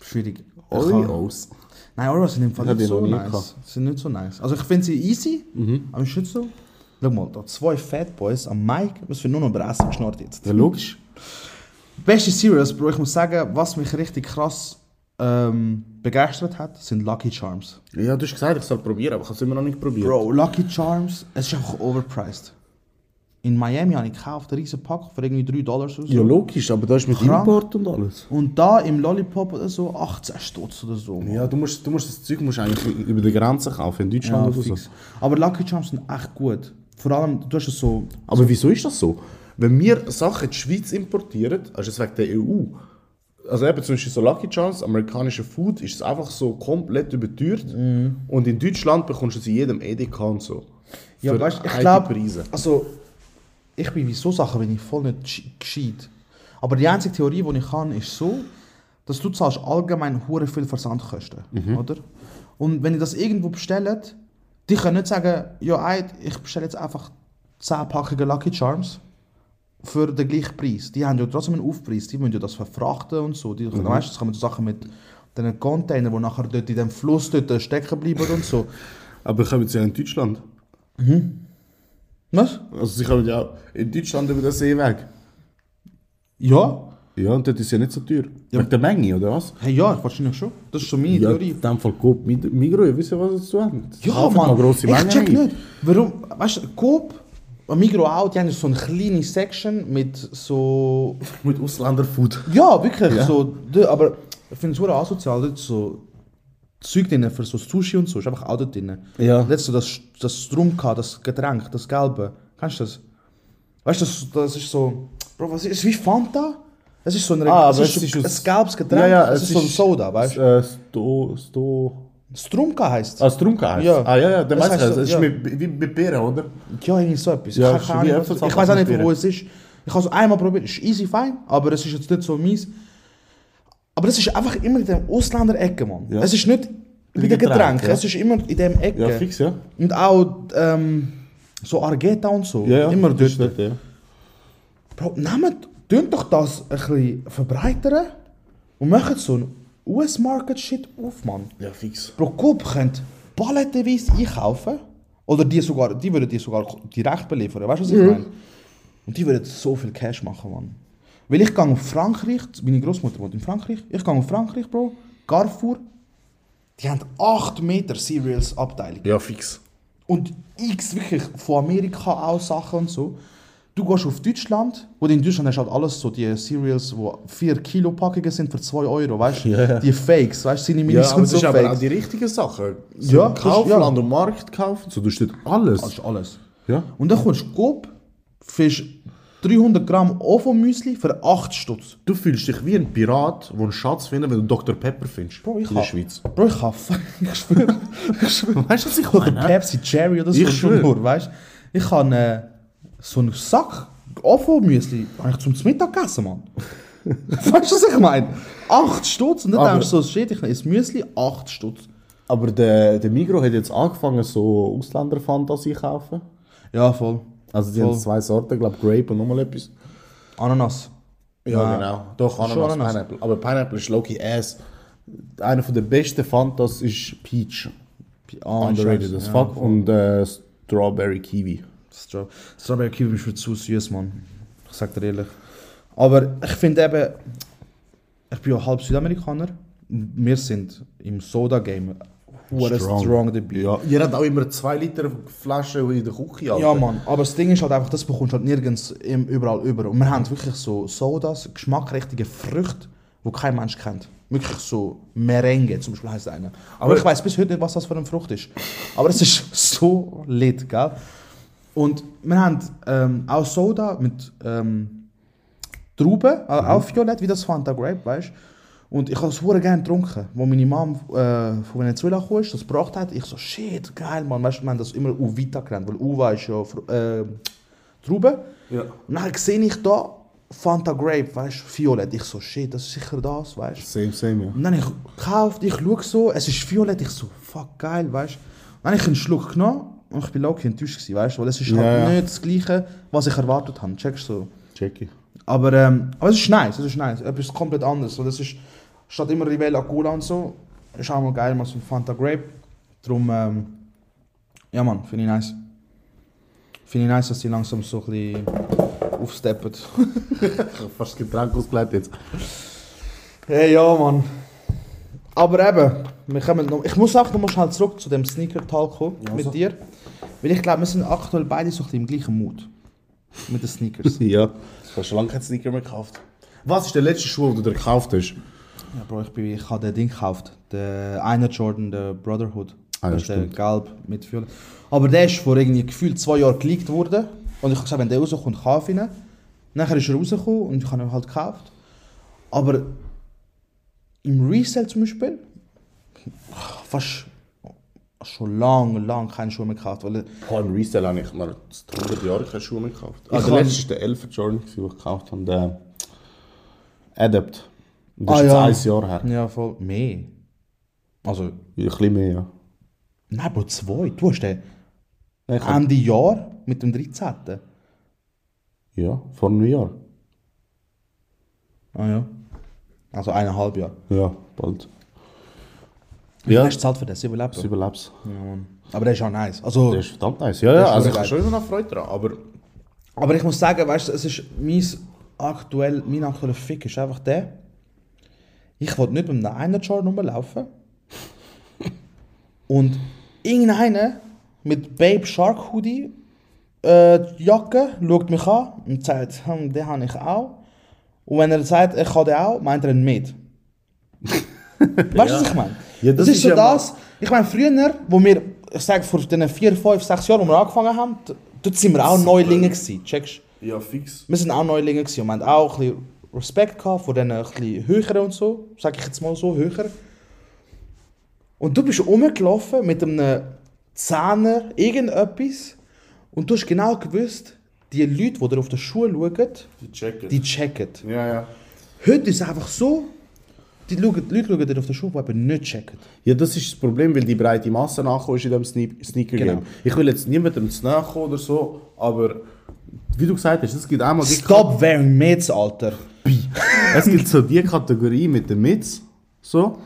Schwierig. Ich Oreos. Nein, Oreos sind im Fall nicht ich so nice. gehabt. Sind nicht so nice. Also ich finde sie easy, aber ist nicht so. Schau mal, da zwei Fat Boys am Mic, was für nur noch über Essen geschnurrt jetzt. Ja, logisch. Beste Cereals, Bro, ich muss sagen, was mich richtig krass ähm, begeistert hat, sind Lucky Charms. Ja, du hast gesagt, ich soll probieren, aber ich habe es immer noch nicht probiert. Bro, Lucky Charms, es ist einfach overpriced. In Miami habe ich gekauft, einen riesen Pack für irgendwie 3 Dollar oder so. Ja, logisch, aber da ist mit Krank. Import und alles. Und da im Lollipop oder so 18 Stutz oder so. Ja, du musst, du musst das Zeug musst eigentlich über die Grenze kaufen, in Deutschland Ja, oder so. fix. Aber Lucky Charms sind echt gut. Vor allem, du hast es so. Aber wieso ist das so? Wenn wir Sachen in die Schweiz importieren, also es wegen der EU, also eben zum Beispiel so Lucky Charms, amerikanische Food, ist es einfach so komplett überteuert. Und in Deutschland bekommst du es in jedem Edeka und so. Ja, Für weißt, ich glaube, also ich bin bei so Sachen bin ich voll nicht gesch- gescheit. Aber die einzige Theorie, die ich kann, ist so, dass du zahlst allgemein hure viel Versandkosten, oder? Und wenn ihr das irgendwo bestellt, die können nicht sagen, ja, ich bestelle jetzt einfach 10 Packungen Lucky Charms für den gleichen Preis. Die haben ja trotzdem einen Aufpreis, die müssen ja das verfrachten und so. Die, Weißt du, es kommen so Sachen mit diesen Containern, die nachher dort in dem Fluss dort stecken bleiben und so. Aber kommen sie ja in Deutschland. Was? Also sie kommen ja auch in Deutschland über den Seeweg. Ja? Ja, und dort ist ja nicht so teuer. Wegen der Menge, oder was? Hey, ja, wahrscheinlich schon. Das ist so meine Ja, Theorie. in dem Fall Coop, Mig- Migros, ihr wisst ja, was es zu haben. Ja, Mann, grosse ich check ein. nicht. Warum, weißt du, Coop, und Migros auch, die haben so eine kleine Section mit so... Mit Ausländerfood. Ja, wirklich, Ja. so... Aber ich finde es asozial, dort so... Zeug drin für so Sushi und so, ist einfach auch dort drin. Ja. Letztes so das, das Strumka, das Getränk, das Gelbe. Kennst du das? Weißt du, das, das ist so... Bro, was ist, es ist wie Fanta? Es ist so ein, Ah, es ist es ist ein gelbes Getränk, Ja, ja, es, ist so ein Soda, weißt du? Äh, Sto... Sto... Strumka heisst Ah, Strunka heißt Ja. Ah, ja, ja, der Das meinst heißt du. so, Es ist ja. mit, wie mit Beeren, oder? Ja, irgendwie so etwas. Ja, ich es Äpfelsaft ich weiß auch nicht, wo es ist. Ich habe es einmal probiert, es ist easy fein, aber es ist jetzt nicht so mies. Aber es ist einfach immer in der Ausländer-Ecke, Mann. Ja. Es ist nicht wie der Getränk, Getränk, ja. es ist immer in dem Ecke. Ja, fix, ja. Und auch ähm, so Argeta und so, Ja, ja. immer das dort. dort, ja. Bro, nehmt, tönt doch das ein bisschen verbreitern und macht so ein US-Market-Shit auf, Mann. Ja, fix. Bro, Coop könnt palettenweise einkaufen. Oder die, sogar, die würden die sogar direkt beliefern. Weißt du, was ich meine? Und die würden so viel Cash machen, Mann. Weil ich gehe auf Frankreich, meine Großmutter wohnt in Frankreich, ich gehe auf Frankreich, Bro, Carrefour, die haben 8 Meter Cereals Abteilung. Ja, fix. Und x wirklich von Amerika aus Sachen und so. Du gehst auf Deutschland, wo in Deutschland hast du halt alles so die Cereals, wo 4 Kilo Packungen sind für 2 Euro, weißt du? Ja, ja. Die Fakes, weißt du, seine Ja, Minis aber das so ist aber auch Fakes. die richtigen Sachen. So Ja, Kaufland ja. und Markt kaufen, so, du steht alles. Das ist alles. Ja. Und dann kommst du Coop, fischst 300 Gramm Ofo-Müsli für 8 Stutz. Du fühlst dich wie ein Pirat, der einen Schatz findet, wenn du Dr. Pepper findest. Bro, ich in der Schweiz. Bro, ich hab, ich schwöre, ich schwöre. Weißt du, was ich Oder meine? Pepsi Cherry oder so. Ich schwöre. nur, weißt du? Ich habe äh, so einen Sack Ofo-Müsli hab ich zum Mittag gegessen, Mann. weißt du, was ich meine? 8 Stutz und dann Aber- denkst du so, shit, ich esse Müsli, 8 Stutz. Aber der, der Migros hat jetzt angefangen, so Ausländer-Fantasie zu kaufen. Ja, voll. Also die Voll. haben zwei Sorten, ich glaube Grape und nochmal etwas. Ananas. Ja, Ja. genau. Doch, Schon Ananas, Ananas. Pineapple. Aber Pineapple ist Loki ass. Einer der besten Fantas ist Peach. Ah, Underrated Scheiße, as ja, fuck. Und äh, Strawberry Kiwi. Stra Strawberry Kiwi ist mir zu süß, Mann. Ich sag dir ehrlich. Aber ich finde eben, ich bin ja halb Südamerikaner. Wir sind im Soda-Game Strong. strong dabei. Ja, ihr habt auch immer 2 Liter Flaschen in der Küche. Alter. Ja, Mann, aber das Ding ist halt einfach, das bekommst du halt nirgends im, überall über. Und wir haben wirklich so Sodas, geschmackrichtige Früchte, die kein Mensch kennt. Wirklich so Merengue zum Beispiel heisst einer. Aber ich weiß bis heute nicht, was das für eine Frucht ist. Aber es ist so lit, gell? Und wir haben ähm, auch Soda mit ähm, Trauben, äh, auch Violett, wie das Fanta Grape, weißt du? Und ich habe es hure gerne getrunken. Wo meine Mom äh, von Venezuela kam, das gebracht hat, ich so, shit, geil, man. Weißt du, wir haben das immer Uvita genannt, weil Uva ist ja äh, Trauben. Ja. Und dann sehe ich da Fanta Grape, weißt du, Violett. Ich so, shit, das ist sicher das, weißt du. Same, same, ja. Und dann ich gekauft, ich schaue so, es ist Violett, ich so, fuck, geil, weißt du. Dann habe ich einen Schluck genommen und ich bin low enttäuscht gewesen, weißt du, weil es ist halt ja. nicht das Gleiche, was ich erwartet habe, checkst du so. Check ich. Aber, ähm, aber es ist nice, es ist nice. Etwas komplett anderes. So, das ist, statt immer Rivella Cola und so, ist auch mal geil, mal so ein Fanta Grape. Darum, ähm, ja man, finde ich nice. Finde ich nice, dass die langsam so ein bisschen aufsteppen. Ich habe fast Getränk ausgelegt jetzt. Hey, ja man. Aber eben, wir kommen noch, ich muss auch noch mal schnell zurück zu dem Sneaker-Talk kommen Ja, mit so. dir. Weil ich glaube, wir sind aktuell beide so ein bisschen im gleichen Mut. Mit den Sneakers. ja. Du hast schon lange keinen Sneaker mehr gekauft. Was ist der letzte Schuh, den du dir gekauft hast? Ja, Bro, ich, bin, ich habe den Ding gekauft. Den einen Jordan, der Brotherhood. Ah, ja, das ist der gelb mit Violett. Aber der ist vor irgendwie gefühlt zwei Jahren geleakt worden. Und ich habe gesagt, wenn der rauskommt, kaufe ich ihn. Nachher ist er rausgekommen und ich habe ihn halt gekauft. Aber im Resale zum Beispiel, fast schon lange, lange keine Schuhe mehr gekauft. Weil Boah, im Resale habe ich mal 100 Jahre keine Schuhe mehr gekauft. Also der letzte war der 11 Jordan, den ich gekauft habe, der Adapt. Und Das Ah, ist ja. jetzt ein Jahr her. ja, voll mehr. Also, Ein bisschen mehr, ja. nein, Bro, zwei. Du hast den Ich hab, Ende Jahr mit dem 13. ja, vor einem Jahr. Ah ja. Also eineinhalb Jahre. Ja, bald. Wie Ja, hast du zahlt für das? Sieben das Laptop? überlebst. Ja, Mann. Aber der ist auch nice. Also, Der ist verdammt nice. Ja, ja, ist also ich habe schon immer noch Freude dran, aber... aber ich muss sagen, weißt du, es ist mein aktuell, mein aktueller Fick ist einfach der. Ich wollte nicht mit einem einen Jordan rumlaufen. Und irgendeiner mit Babe Shark Hoodie, äh, Jacke, schaut mich an und sagt, hm, den habe ich auch. Und wenn er sagt, ich habe den auch, meint er ihn mit. weißt du, was ich meine? Ja, das, das ist so ja das. Ich meine, früher, wo wir, ich sage, vor den 4, 5, 6 Jahren, wo wir angefangen haben, dort sind wir auch Neulinge gewesen, checkst Ja, fix. Wir sind auch Neulinge gewesen und wir haben auch ein bisschen Respekt gehabt vor den ein bisschen höheren und so, sag ich jetzt mal so, höher. Und du bist rumgelaufen mit einem Zehner, irgendetwas, und du hast genau gewusst, die Leute, die dir auf die Schuhe schauen, Die checken. die checken. Ja, ja. Heute ist es einfach so, die, schauen, die Leute schauen dir auf die Schuhe, die eben nicht checken. Ja, das ist das Problem, weil die breite Masse nachkommt in diesem Sne Sneaker-Game. Genau. Ich will jetzt niemandem zu nahe kommen oder so, aber wie du gesagt hast, es gibt einmal Stop wearing Mids, Alter. Es gibt so die Kategorie mit den Mids, so.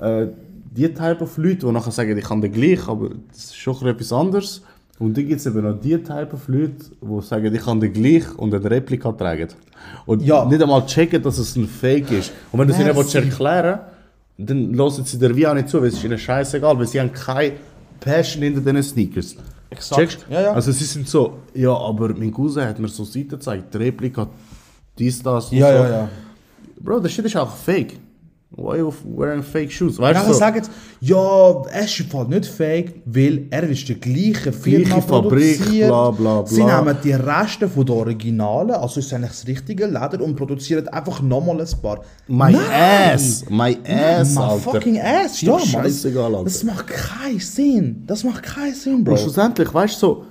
Äh, die Type of Leute, die nachher sagen, ich kann den gleich, aber das ist schon etwas anderes. Und dann gibt es eben noch die Type of Leute, die sagen, ich kann den gleich und eine Replika tragen. Und Ja. nicht einmal checken, dass es ein Fake ist. Und wenn du es ihnen willst erklären dann hören sie dir wie auch nicht zu, weil es ist ihnen scheißegal, weil sie haben keine Passion hinter diesen Sneakers. Exakt. Checkst? Ja, ja. Also sie sind so, ja, aber mein Cousin hat mir so Seiten gezeigt, die Replika, dies, das Ja, so. ja, ja. Bro, das shit ist auch fake. Why you wearing fake shoes? Weißt Nachher du? Sagen ja, es ist nicht fake, weil er ist die gleiche Firma Gleiche Fabrik, bla, bla, bla. Sie nehmen die Reste von den Originalen, also ist eigentlich das richtige Leder und produzieren einfach nochmal ein paar. my Nein! ass, my ass, My Alter. fucking ass, ja, Mann. Das, scheißegal, Alter. das macht keinen Sinn. Das macht keinen Sinn, Bro. Und schlussendlich, weißt du, so,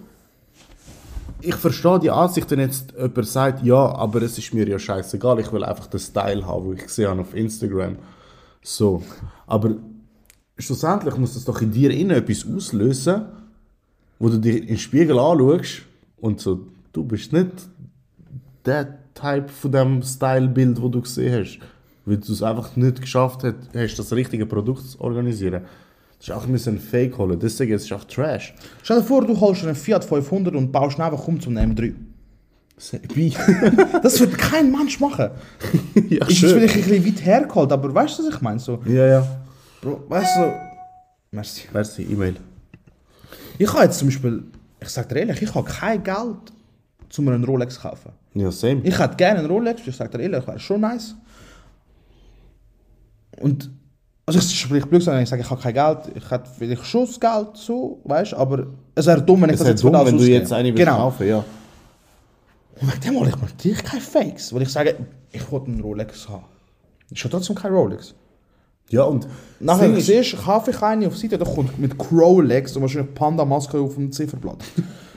ich verstehe die Ansicht, wenn jetzt jemand sagt, ja, aber es ist mir ja scheißegal, ich will einfach den Style haben, den ich habe auf Instagram. So. Aber schlussendlich muss das doch in dir innen etwas auslösen, wo du dich in den Spiegel anschaust und so, du bist nicht der Type von dem Stylebild, wo du gesehen hast. Weil du es einfach nicht geschafft hast das richtige Produkt zu organisieren. Das ist auch ein bisschen Fake holen. Deswegen ist es auch Trash. Stell dir vor, du holst einen Fiat 500 und baust einfach um zum M3. Wie? Das wird kein Mensch machen. ja, Ist jetzt vielleicht ein bisschen weit hergeholt, aber weißt du, was ich meine? So, Ja, ja. Bro, weißt du, merci. Merci, E-Mail. Ich habe jetzt zum Beispiel, ich sag dir ehrlich, ich habe kein Geld, um mir einen Rolex zu kaufen. Ja, same. Ich hätte gerne einen Rolex, ich sag dir ehrlich, wäre schon nice. Und, also ich sprich blöd gesagt, ich sage, ich habe kein Geld, ich hätte vielleicht schon das Geld, so, weißt du, aber es wäre dumm, wenn ich es das ist jetzt dumm, wenn du jetzt eine genau. kaufen, ja. Und wegen dem hole ich mir natürlich keine Fakes, weil ich sage, ich wollte einen Rolex haben. Ich habe trotzdem kein Rolex. Ja, und Nachher ist- siehst du, kaufe ich eine auf die Seite, da kommt mit Crowlex und wahrscheinlich Panda-Maske auf dem Zifferblatt.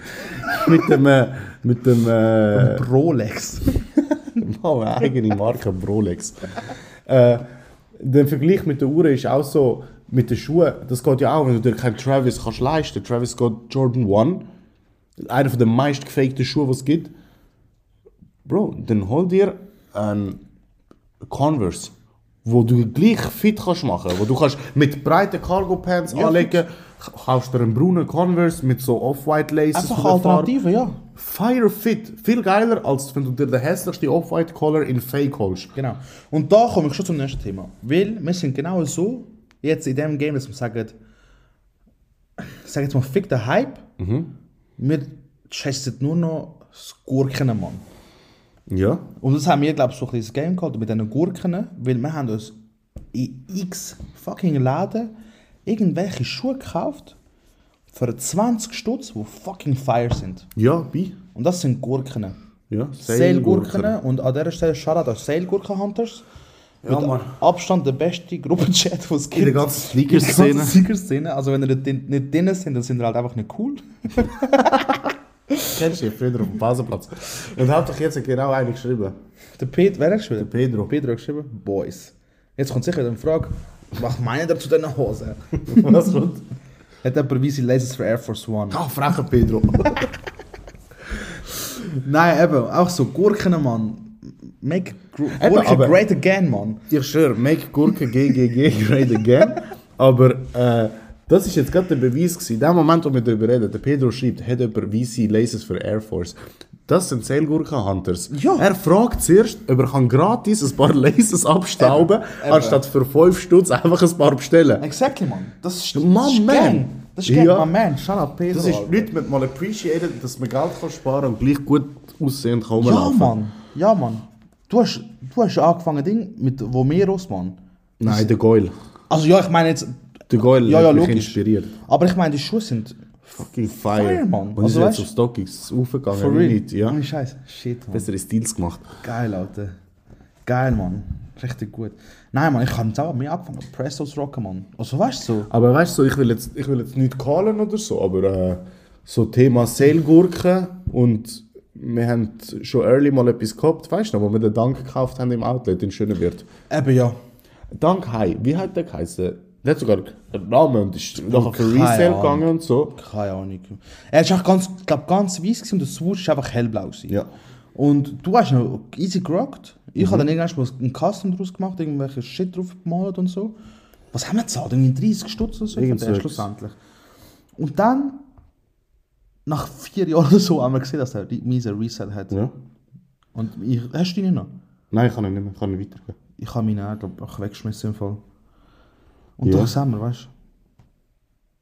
mit dem, äh, mit dem, äh, Rolex. oh, eigene Marke, Rolex. äh, der Vergleich mit der Uhr ist auch so, mit den Schuhen, das geht ja auch, wenn du dir keinen Travis kannst leisten. Travis Scott Jordan 1, einer der meist gefakten Schuhe, die es gibt. Bro, dann hol dir einen Converse, wo du gleich fit kannst machen, wo du kannst mit breiten Cargo Pants anlegen, kaufst dir einen braunen Converse mit so Off-White Laces Einfach von der Farbe. Alternative, ja. Fire Fit, viel geiler, als wenn du dir den hässlichsten Off-White Color in Fake holst. Genau. Und da komme ich schon zum nächsten Thema. Weil wir sind genau so, jetzt in dem Game, dass wir sagen, ich sage jetzt mal, fick den Hype. Wir chasen nur noch das Gurken, Mann. Ja. Und das haben wir, glaube ich, so ein bisschen Game gehabt mit diesen Gurken, weil wir haben uns in x fucking Läden irgendwelche Schuhe gekauft für 20 Stutz, die fucking fire sind. Ja, wie? Und das sind Gurken. Ja, Sailgurken. Und an dieser Stelle Shoutout an Sailgurken Hunters. Ja, Mit Mann. Abstand der beste Gruppenchat, den es gibt. In der ganzen Sneaker-Szene. Sneaker-Szene. Also wenn ihr nicht, drin sind, dann sind ihr halt einfach nicht cool. Kennst du ja früher auf dem Pausenplatz. Und hat doch jetzt genau eine geschrieben. Der Pet, wer hat geschrieben? Der Pedro. Pedro hat geschrieben, Boys. Jetzt kommt sicher wieder eine Frage, was meint ihr zu diesen Hosen? Was kommt? Hat jemand weiße Lasers für Air Force One? Ah, frecher Pedro. Nein, eben, auch so Gurken, Mann. Make Gurken great again, Mann. ich schwöre, make Gurke GGG great again. Aber äh, das ist jetzt gerade der Beweis gewesen. In dem Moment, wo wir darüber reden, der Pedro schreibt, hat jemand weiße Laces für Air Force. Das sind Sailgurken-Hunters. Ja. Er fragt zuerst, ob er kann gratis ein paar Laces abstauben Eben. anstatt für 5 Stutz einfach ein paar bestellen. Exactly, Mann. Das ist, My das ist man. Gang. Das ist Gang, Ja. my man. Shout out Pedro. Das ist. Leute mit mal appreciated, dass man Geld kann sparen und gleich gut aussehen kann Ja, rumlaufen. Mann. Ja, Mann. Du hast, du hast angefangen Ding mit Vomeros, Mann. Nein, der Goil. Also ja, ich meine jetzt... Der Goil Ja, ja, hat mich logisch. inspiriert. Aber ich meine, die Schuhe sind... Fucking fire. Fire, Mann. Und Also, ist jetzt auf StockX aufgegangen. For real. nicht, ja. Ohne Scheiß. Shit, Mann. Bessere Stils gemacht. Geil, Alter. Geil, Mann. Richtig gut. Nein, Mann, ich habe jetzt auch mehr angefangen. Prestos rocken, Mann. Also weißt du so... Aber weißt du, ich will jetzt, ich will jetzt nicht callen oder so, aber äh, so Thema Seelgurken und wir haben schon early mal etwas gehabt, weißt du noch, wo wir den Dank gekauft haben im Outlet in Schönenwirt. Eben ja. Dank Hai, wie hat der geheißen? Der hat sogar einen Namen und ist nachher für Resale gegangen und so. Keine Ahnung. Er ist auch ganz, glaub, ganz weiß gewesen und der Swoosh ist einfach hellblau. Gewesen. Ja. Und du hast noch easy gerockt. Ich habe dann irgendwann mal einen Custom draus gemacht, irgendwelche Shit drauf gemalt und so. Was haben wir gezahlt? Irgendwie 30 Stutz oder so für Irgend den so etwas. schlussendlich. Und dann, nach vier Jahren oder so, haben wir gesehen, dass er miese Reset hat. ja. Und ich, hast du ihn noch? Nein, ich kann ihn nicht mehr, ich kann ihn weitergeben. Ich habe ihn auch, glaub, auch weggeschmissen im Fall. Und Ja. ja. das haben wir, weißt du?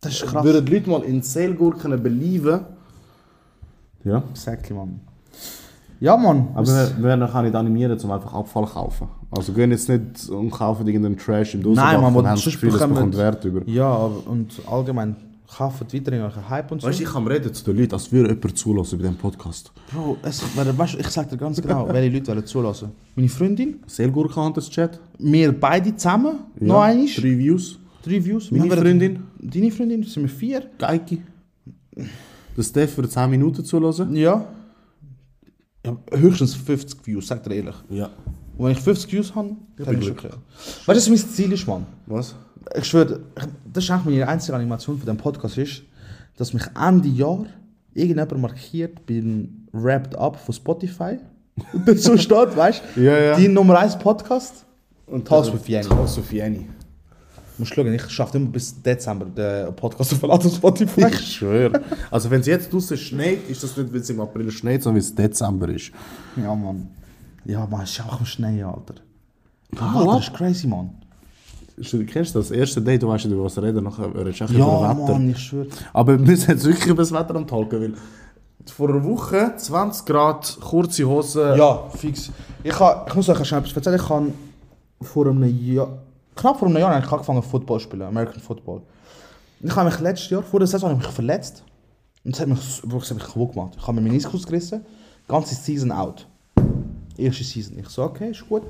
Das ist krass. Würden die Leute mal in Seelgurken belieben? Ja. Exactly, Mann. Ja, Mann. Aber wir, wir werden auch nicht animieren, um einfach Abfall zu kaufen. Also gehen jetzt nicht und kaufen irgendeinen Trash im Dosenbach Nein, Mann, und haben das Gefühl, es bekommt Wert über. Ja, aber, und allgemein kaufen weiterhin euren Hype und so. Weißt du, ich kann reden zu den Leuten, als würde jemand zulassen bei diesem Podcast. Bro, es, weißt, ich sag dir ganz genau, welche Leute wollen zulassen. Meine Freundin, Seelgurken hat das Chat. wir beide zusammen, noch einmal, drei, Drei Views. Views. Meine Freundin. Deine Freundin, sind wir vier. Geiki. Der Steph für 10 Minuten zulassen. Ja. ja. Höchstens 50 Views, sag dir ehrlich. Ja. Und wenn ich 50 Views habe, dann bin ist okay. Weißt du, was mein Ziel ist, Mann? Was? Ich schwöre, das ist eigentlich meine einzige Animation von diesem Podcast ist, dass mich Ende Jahr irgendjemand markiert beim Wrapped Up von Spotify. Und dazu steht, weißt du, Ja, ja. die Nummer 1 Podcast. Und Talks with Jenny. Talks with Jenny. musst schauen, ich schaffe immer bis Dezember den Podcast auf auf Spotify. Ich schwöre. Also wenn es jetzt draußen schneit, ist das nicht, weil es im April schneit, sondern weil es Dezember ist. Ja, Mann. Ja, Mann, es ist auch im Schnee, Alter. Ah, Alter, das ist crazy, Mann. Du kennst das erste Date, du weißt nicht, über was reden, nachher redest du echt Ja, über Wetter. Mann, ich schwöre. Aber wir sind jetzt wirklich über das Wetter am Talken, weil vor einer Woche 20 Grad, kurze Hosen. Ja, fix. Ich, ha, ich muss euch schnell etwas erzählen. Ich habe vor einem Jahr, knapp vor einem Jahr, ich angefangen Football zu spielen, American Football. Ich habe mich letztes Jahr, vor der Saison, mich verletzt. Und das hat mich, wirklich, das hat mich kaputt gemacht. Ich habe mir Meniskus gerissen, ganze Season out. Erste Season. Ich so, okay, ist gut.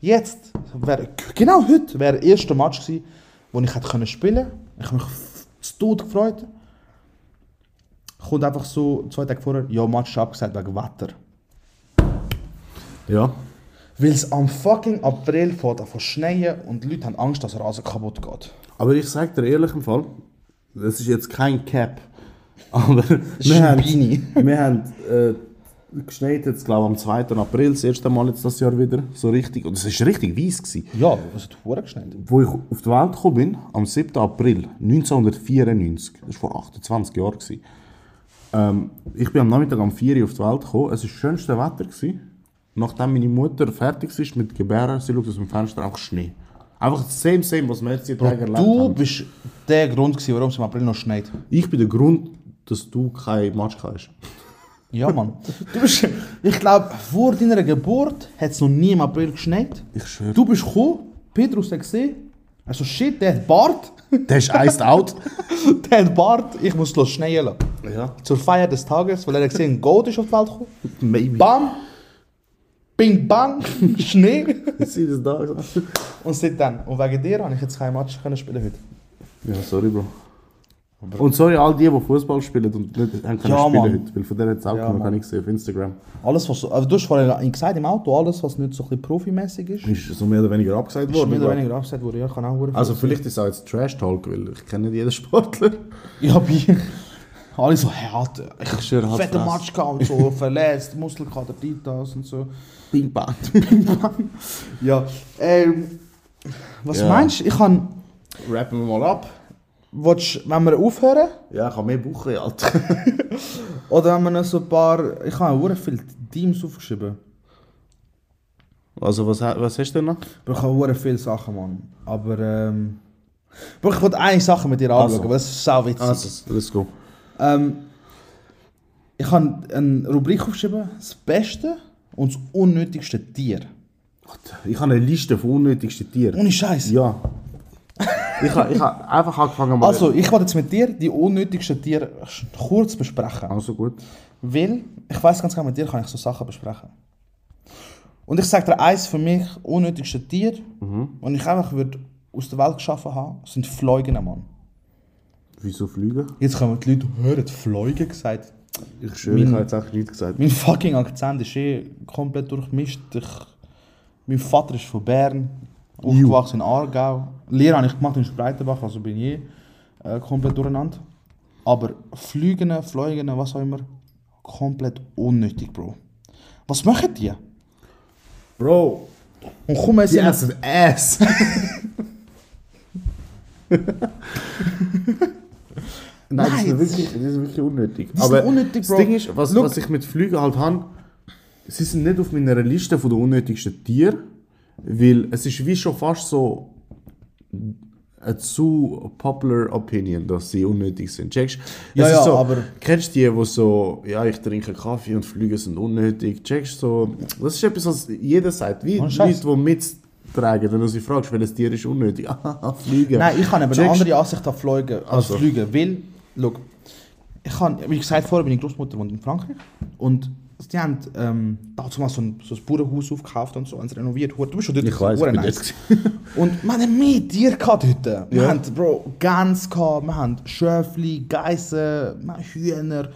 Jetzt, wäre, genau heute, wäre der erste Match gewesen, wo ich hätte können spielen konnte. Ich habe mich zu Tod gefreut. Kommt einfach so zwei Tage vorher, ja, Match ist abgesagt wegen Wetter. Ja. Weil es am fucking April fährt von schneien und die Leute haben Angst, dass Rasen kaputt geht. Aber ich sage dir ehrlich im Fall, das ist jetzt kein Cap. Aber wir haben, wir haben äh, geschneit jetzt, glaube am 2. April, das erste Mal jetzt das Jahr wieder, so richtig. Und es war richtig weiss. Gewesen. Ja, es hat verdammt geschneit. Wo ich auf die Welt gekommen bin, am 7. April 1994, das war vor 28 Jahren, gewesen. ähm, ich bin am Nachmittag um 4 Uhr auf die Welt gekommen, es war das schönste Wetter. Gewesen. Nachdem meine Mutter fertig ist mit Gebären, sie schaut aus dem Fenster, einfach Schnee. Einfach das same, same, was wir jetzt Tage erlebt Du haben. bist der Grund, gewesen, warum es im April noch schneit. Ich bin der Grund, dass du kein Match hast. Ja, Mann. Du bist, ich glaube, vor deiner Geburt hat es noch nie im April geschneit. Ich schwöre. Du bist gekommen, Petrus hat gesehen, also shit, der hat Bart. Der ist iced out. der hat Bart, ich muss los schneien lassen. ja. Zur Feier des Tages, weil er hat gesehen, Gold ist auf die Welt gekommen. Maybe. Bam! Bing bang! Schnee! Sie ist da. Und seitdem. Und wegen dir habe ich jetzt kein Match können spielen heute. Ja, sorry, Bro. Und sorry all die, die Fußball spielen und nicht haben können Ja, spielen Mann. heute. Weil von denen hat es auch Ja, kann ich sehen auf Instagram. Alles, was so, also du hast vorhin gesagt im Auto, alles, was nicht so ein bisschen profimäßig ist, ist Ist so mehr oder weniger abgesagt mehr worden. oder glaub. weniger abgesagt worden. Ja, kann auch Also viel vielleicht ist es auch jetzt Trash Talk, weil ich kenne nicht jeden Sportler. Ja, bei alle so, Alter, ich schwöre, halt fette Fresse. Match gehabt und so, verletzt, Muskelkater, Titas und so. Bing Bang. Ja, ähm, was Ja. meinst du? Ich kann, Rappen wir mal ab. Willst, wenn wir aufhören, Ja, ich habe mehr Buche, Alter. oder wenn wir noch so ein paar, ich habe auch viele Teams aufgeschrieben. Also was, was hast du denn noch? Bro, ich habe viele Sachen, Mann. Aber, ähm... Bro, ich wollte eine Sache mit dir anschauen, Also. aber das ist sau witzig. Also, let's go. Ähm, ich habe eine Rubrik aufgeschrieben, das beste und das unnötigste Tier. Ich habe eine Liste von unnötigsten Tieren. Ohne Scheiß. Ja. Ich habe ich ha einfach angefangen mal... Also, ich wollte jetzt mit dir die unnötigsten Tiere kurz besprechen. Also gut. Weil, ich weiß ganz genau, mit dir kann ich so Sachen besprechen. Und ich sage dir eins für mich unnötigste Tier, und ich einfach würde aus der Welt geschaffen haben, sind Fliegen, Mann. Wieso fliegen? Jetzt kommen die Leute, hören, Fliegen gesagt. Ich schwöre, ich Mein- habe jetzt eigentlich nichts gesagt. Mein fucking Akzent ist eh komplett durchmischt. Ich, mein Vater ist von Bern, aufgewachsen in Aargau. Lehre habe ich gemacht in Spreitenbach, also bin ich eh äh, komplett durcheinander. Aber Flügen, Fliegen, was auch immer, komplett unnötig, Bro. Was machen die? Bro, Und komm, es die essen Ass. Nein, die sind Nein, wirklich, die sind wirklich unnötig. Die sind unnötig, Bro. Das Ding ist, was, Look. was ich mit Flügen halt habe, sie sind nicht auf meiner Liste von den unnötigsten Tieren, weil es ist wie schon fast so eine zu popular opinion, dass sie unnötig sind. Checkst? Ja, ja, so, aber- Kennst du die, die so, ja, ich trinke Kaffee und Flüge sind unnötig? Checkst so, das ist etwas, was jeder sagt. Wie Ohne Leute, die mittragen, wenn du sie fragst, welches Tier ist unnötig? Ah, Flüge. Nein, ich habe aber eine andere Ansicht auf Fliegen als Also. Fliegen. Weil, schau, ich habe, wie gesagt, vorher meine Großmutter wohnt in Frankreich und die haben ähm, dazu mal so ein, so ein Bauernhaus aufgekauft und so, es renoviert. Du bist schon dort, Ich weiß, ich nice. Und wir haben mehr Tiere gehabt dort. Wir Ja. haben, Bro, Gans gehabt, wir haben Schöfli, Geissen, Hühner.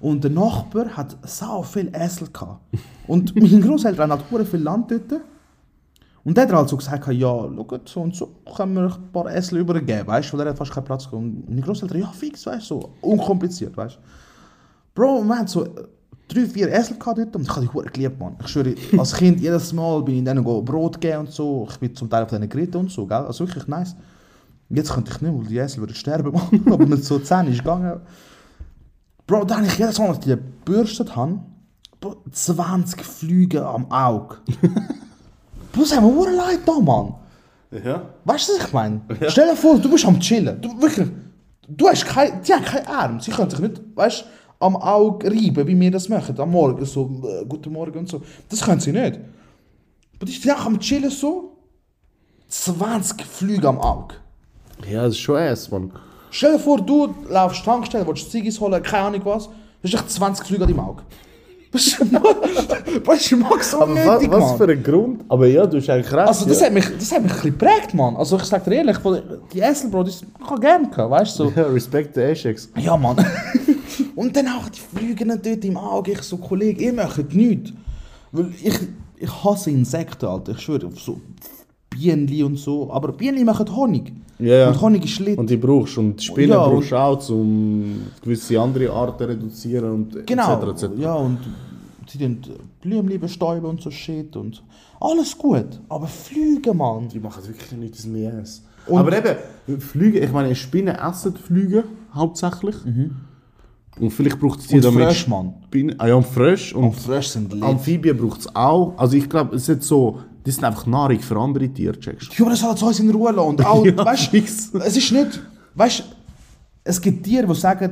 Und der Nachbar hat so viel Essel gehabt. Und meine Großeltern haben halt viel Land dort. Und der hat halt so gesagt, ja, schau, so und so können wir ein paar Essel übergeben, weißt du, weil er hat fast keinen Platz gehabt. Und meine Großeltern, ja, fix, weißt du, so unkompliziert, weißt du. Bro, wir haben so drei, vier gehabt dort und ich habe die hure geliebt, Mann. Ich schwöre, als Kind jedes Mal bin ich denen Brot gegeben und so. Ich bin zum Teil auf denen geritten und so, gell? Also wirklich nice. Jetzt könnte ich nicht, weil die Esel würden sterben, Mann. Aber mit so 10 ist gegangen. Bro, da habe ich jedes Mal, als ich die gebürstet habe, Bro, 20 Flüge am Auge. Bro, sag mir, wo leid da, Mann? Ja. Weißt du, was ich meine? Stell dir vor, du bist am Chillen. Du, wirklich, du hast kein, die haben keinen Arm. Sie können sich nicht, weißt am Auge reiben, wie wir das machen. Am Morgen so, äh, guten Morgen und so. Das können sie nicht. Aber die sind auch am Chillen so. 20 Flüge am Auge. Ja, das ist schon ass, Mann. Stell dir vor, du laufst Tankstelle, willst Ziggis holen, keine Ahnung was. Du hast echt 20 Flüge an deinem Auge. Was Max so Aber was, was Mann? für ein Grund? Aber ja, du hast eigentlich recht. Also das ja. hat mich, das hat mich ein bisschen geprägt, Mann. Also ich sag dir ehrlich, die Essel, Bro, das ich habe gerne weißt du? So. Ja, Respekt der Eshex. Ja, Mann. Und dann auch die Flüge dort im Auge. Ich so, Kollege, ihr macht nichts. Weil ich, ich hasse Insekten, Alter. Ich schwöre, so Bienen und so. Aber Bienen machen Honig. Ja. Und Honig ist Schlitt. Und die brauchst und die Spinnen Ja, brauchst du auch, um gewisse andere Arten reduzieren und Genau. etc. etc. Ja, und sie tun Blümchen bestäuben und so Shit. Und alles gut. Aber Flüge, Mann. Die machen wirklich nichts, ist mir Aber eben, Flüge, ich meine, Spinnen essen Flüge hauptsächlich. Und vielleicht braucht es die Und damit. Frösche, Mann. Spinnen, ah ja, und Frösche. Und Und Frösche sind lit. Amphibien braucht es auch. Also ich glaube, es ist so, das sind einfach Nahrung für andere Tiere, checkst du? Ja, aber das soll uns in Ruhe lassen. Und auch, Ja, weißt fix. es ist nicht, weißt es gibt Tiere, die sagen,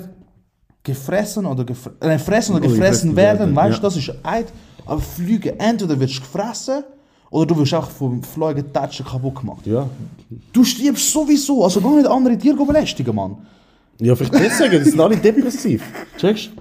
gefressen oder gefre äh, fressen oder gefressen werden, werden, weißt ja. das ist ein. Aber Flüge, entweder wirst du gefressen oder du wirst auch vom Fliegen Tatschen kaputt gemacht. Ja. Du stirbst sowieso, also gar nicht andere Tiere belästigen, Mann. Ja, vielleicht deswegen, die sind alle depressiv. Checkst du?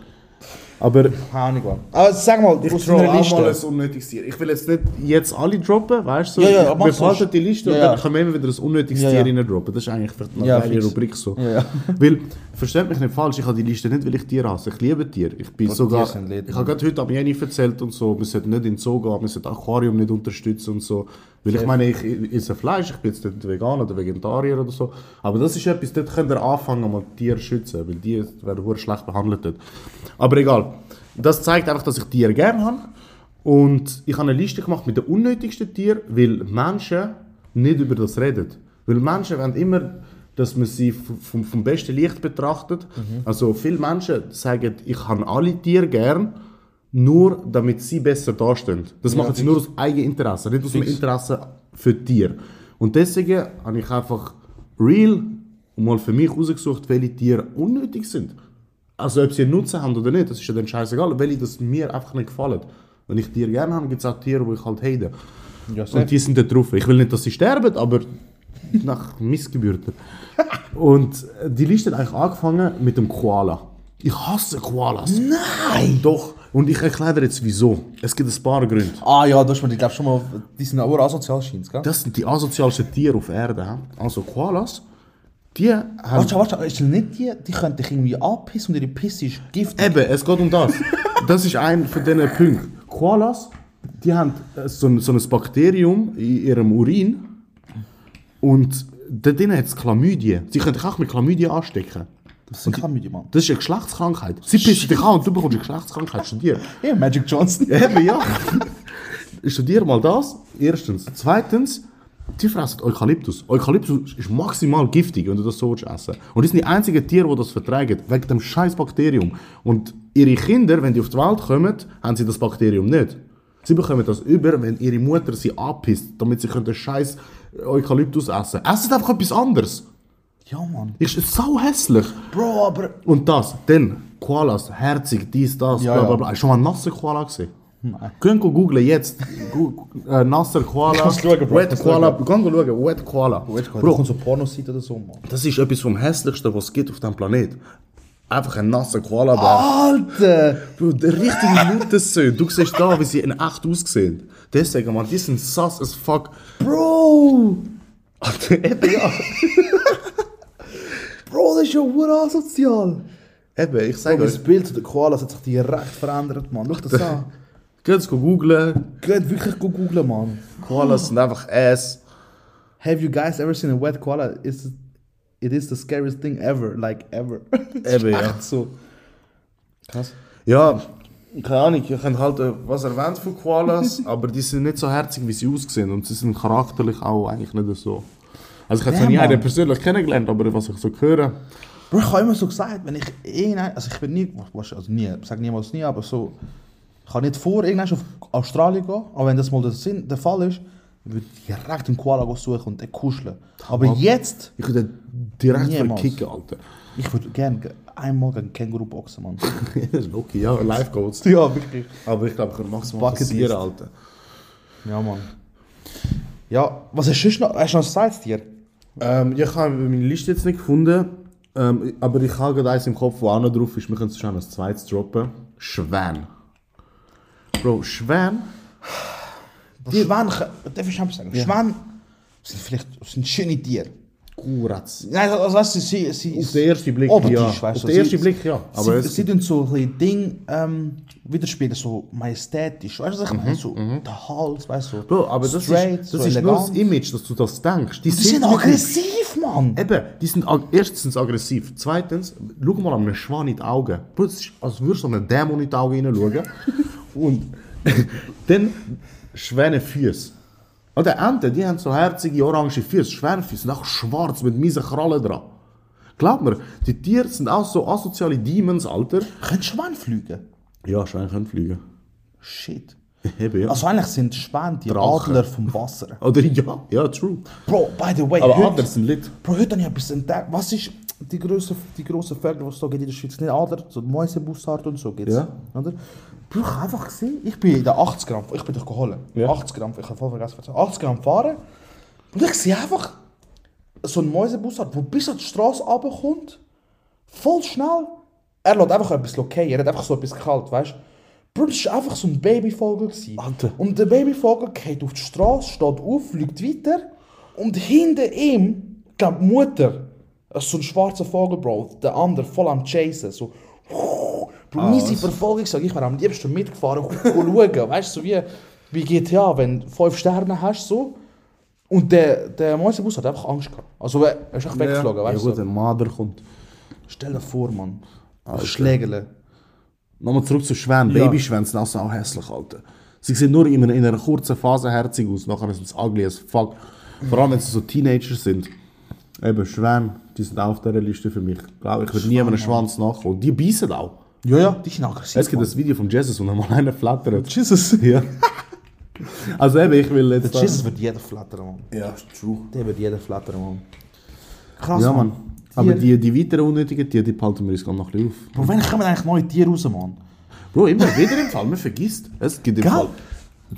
Aber Keine Ahnung. Aber sag mal, ich aus deiner auch mal Liste. ein unnötiges Tier. Ich will jetzt nicht jetzt alle droppen, weißt du? Ja, ja, wir mach behalten sonst. die Liste und Ja, ja. dann können wir immer wieder ein unnötiges Ja, Tier ja. rein droppen. Das ist eigentlich vielleicht eine Ja, geile fix. Rubrik so. Ja, ja. Weil, versteht mich nicht falsch, ich habe die Liste nicht, weil ich Tiere hasse. Ich liebe Tiere. Ich bin Tiere sogar, sind ich habe gerade heute am Jenny erzählt und so, wir sollten nicht in den Zoo gehen, wir sollten Aquarium nicht unterstützen und so. Weil ich meine, ich, ich esse Fleisch, ich bin jetzt nicht Veganer oder Vegetarier oder so. Aber das ist etwas, dort könnt ihr anfangen, mal Tiere zu schützen, weil die werden schlecht behandelt dort. Aber egal. Das zeigt einfach, dass ich Tiere gerne habe. Und ich habe eine Liste gemacht mit den unnötigsten Tieren, weil Menschen nicht über das reden. Weil Menschen wollen immer, dass man sie vom, vom besten Licht betrachtet. Also viele Menschen sagen, ich habe alle Tiere gern, nur damit sie besser dastehen. Das machen sie nur aus Eigeninteresse, nicht aus dem Interesse für Tiere. Und deswegen habe ich einfach real und mal für mich herausgesucht, welche Tiere unnötig sind. Also ob sie einen Nutzen haben oder nicht, das ist ja dann scheißegal, welche das mir einfach nicht gefallen. Wenn ich Tiere gerne habe, gibt es auch Tiere, die ich halt hate. Ja. Und die sind da drauf. Ich will nicht, dass sie sterben, aber nach Missgebürten. Und die Liste hat eigentlich angefangen mit dem Koala. Ich hasse Koalas. Nein! Doch. Und ich erkläre dir jetzt wieso. Es gibt ein paar Gründe. Ah ja, du hast mir, die, glaub schon mal, die sind auch asozial, scheint's, gell? Das sind die asozialsten Tiere auf Erde. Also Koalas, die haben... Warte, warte, ist das nicht die, die können dich irgendwie abpissen und ihre Pisse ist giftig? Eben, es geht um das. Das ist ein von diesen Punkten. Koalas, die haben äh, so ein, so ein Bakterium in ihrem Urin und da drin hat es Chlamydien. Sie können dich auch mit Chlamydien anstecken. Das ist kein Medium, Mann. Das ist eine Geschlechtskrankheit. Sie pissen dich an und du bekommst eine Geschlechtskrankheit. Studier. Ja, Magic Johnson. Eben, ja. Studier mal das. Erstens. Zweitens, die fressen Eukalyptus. Eukalyptus ist maximal giftig, wenn du das so essen Und das sind die einzigen Tiere, die das vertragen, wegen dem scheiß Bakterium. Und ihre Kinder, wenn die auf die Welt kommen, haben sie das Bakterium nicht. Sie bekommen das über, wenn ihre Mutter sie abpisst, damit sie können den scheiß Eukalyptus essen. Essen einfach etwas anderes. Ja, Mann. Ist sau hässlich. Bro, aber... Und das, dann Koalas, herzig, dies, das, Ja, bla bla bla. Hast du schon mal einen nassen Koala gesehen? Nein. Könnt ihr googlen jetzt. Gu- äh, nasser Koala. Kannst schauen, Bro, Wet kannst Koala. Ihr schauen, Wet Koala. Da Bro, kommt so Pornoseite oder so, Mann. das ist etwas vom hässlichsten, was es gibt auf diesem Planet. Einfach ein nasser Koala-Bär. Alter! Bro, der richtige Muttersöhne. Du siehst da, wie sie in echt aussehen. Deswegen, man, die sind sass as fuck. Bro! Alter, ja. Bro, das ist ja ur asozial! Eben, ich sage Das euch. Bild zu den Koalas hat sich direkt verändert, Mann. Schau das an. Geht es googlen. Geht wirklich go googlen, Mann. Koalas sind einfach ass. Have you guys ever seen a wet koala? It's, it is the scariest thing ever, like ever. Das Eben, ja. echt so. Krass. Ja, keine Ahnung, ich habe halt äh, was erwähnt von Koalas, aber die sind nicht so herzig, wie sie aussehen und sie sind charakterlich auch eigentlich nicht so. Also ich habe Ja, zwar nie einen persönlich kennengelernt, aber was ich so höre, Bro, ich habe immer so gesagt, wenn ich irgendein, also ich bin nie, was- also nie, ich sage niemals nie, aber so, ich kann nicht vor, irgendwann auf Australien gehen, aber wenn das mal der, Sinn, der Fall ist, würde ich direkt einen Koala suchen und den kuscheln. Aber jetzt, ich würde direkt verkicken, Alter. ich würde gerne einmal gegen Känguru boxen, Mann. das ist okay, ja, live goals. ja, wirklich. Aber ich glaube, ich kann maximal passieren. Alter. Ja, Mann. Ja, was du sonst noch, hast du noch ein? Ähm, ja, ich habe meine Liste jetzt nicht gefunden, ähm, aber ich habe gerade eins im Kopf, wo auch noch drauf ist. Wir können es schon als zweites droppen. Schwän. Bro, Schwän? Die Schwäne, darf ich etwas sagen? Schwäne sind vielleicht sind schöne Tiere. Kuratz. Nein, also weißt du, sie, sie Auf den ersten Blick, optisch, ja. weißt Auf du, den sie- ersten Blick, ja. Aber sie, sie tun so ein Ding ähm, widerspiegeln, so majestätisch. Weißt du, was ich meine? So der Hals, weißt du, Mhm, Bro, aber das straight, ist, das so ist nur das. Image, dass du das denkst. Die, Die sind nicht- aggressiv, Mann! Eben, die sind ag- erstens sind aggressiv. Zweitens, schau mal einem Schwan in die Augen. Bro, das ist, als würdest du einem Dämon in die Augen hineinschauen. Und dann Schwäne Füße. Oder Enten, die haben so herzige orange Füße. Schwänefüße sind auch schwarz mit miesen Krallen dran. Glaub mir, die Tiere sind auch so asoziale Demons, Alter. Können Schweine fliegen? Ja, Schwäne können fliegen. Shit. Eben, ja. Also eigentlich sind Schwäne die Drachen. Adler vom Wasser. Oder ja, ja, true. Bro, by the way, Aber heute, Adler sind lit. Bro, heute habe ich etwas entdeckt. Was ist die grosse, die grosse Vögel, die es gibt in der Schweiz? Nicht Adler, so Mäusebussard und so gibt's. Ja. Oder? Bro, ich habe einfach gesehen, ich bin in der 80 Gramm, ich bin dich geholt. Ja. 80 Gramm, ich habe voll vergessen, was ich- 80 Gramm fahren. Und ich sehe einfach so einen Mäusebussard, der bis an die Straße runterkommt, voll schnell. Er lässt einfach etwas lokieren, er hat einfach so etwas kalt, weißt du? Bro, das war einfach so ein Babyvogel. gewesen. Alter. Und der Babyvogel geht auf die Straße, steht auf, fliegt weiter. Und hinter ihm, glaube, die Mutter, so ein schwarzer Vogel, Bro, der andere voll am Chasen. So, Bro, Ah, miese Verfolgung, sag ich, wäre am liebsten mitgefahren und schauen. Weißt du, so wie, wie GTA, wenn du fünf Sterne hast, so. Und der, der Mäusebus hat einfach Angst gehabt. Also, er ist echt weggeflogen, ja, weißt gut, du. ein Marder kommt. Stell dir vor, Mann. Schlägele. Nochmal zurück zu Schwänen. Ja. Babyschwäne sind also auch hässlich, Alter. Sie sehen nur in einer, in einer kurzen Phase herzig aus, nachher sind sie ugly as fuck. Vor allem, wenn sie so Teenager sind. Eben, Schwäne, die sind auch auf dieser Liste für mich. Ich würde nie einem Schwanz nachkommen. Die beißen auch. Ja, ja, die sind aggressiv. Es gibt das Video von Jesus, wo er mal einen flattert. Jesus. Ja. Also eben, ich will jetzt... Der Jesus wird jeder flattern, Mann. Ja, true. Der wird jeder flattern, Mann. Krass, Ja, Mann. Aber die, die weiteren unnötigen Tiere, die behalten wir uns gerade noch ein bisschen auf. Bro, wann kommen eigentlich neue Tiere raus, Mann? Bro, immer wieder im Fall, man vergisst. Es gibt im Gell? Fall.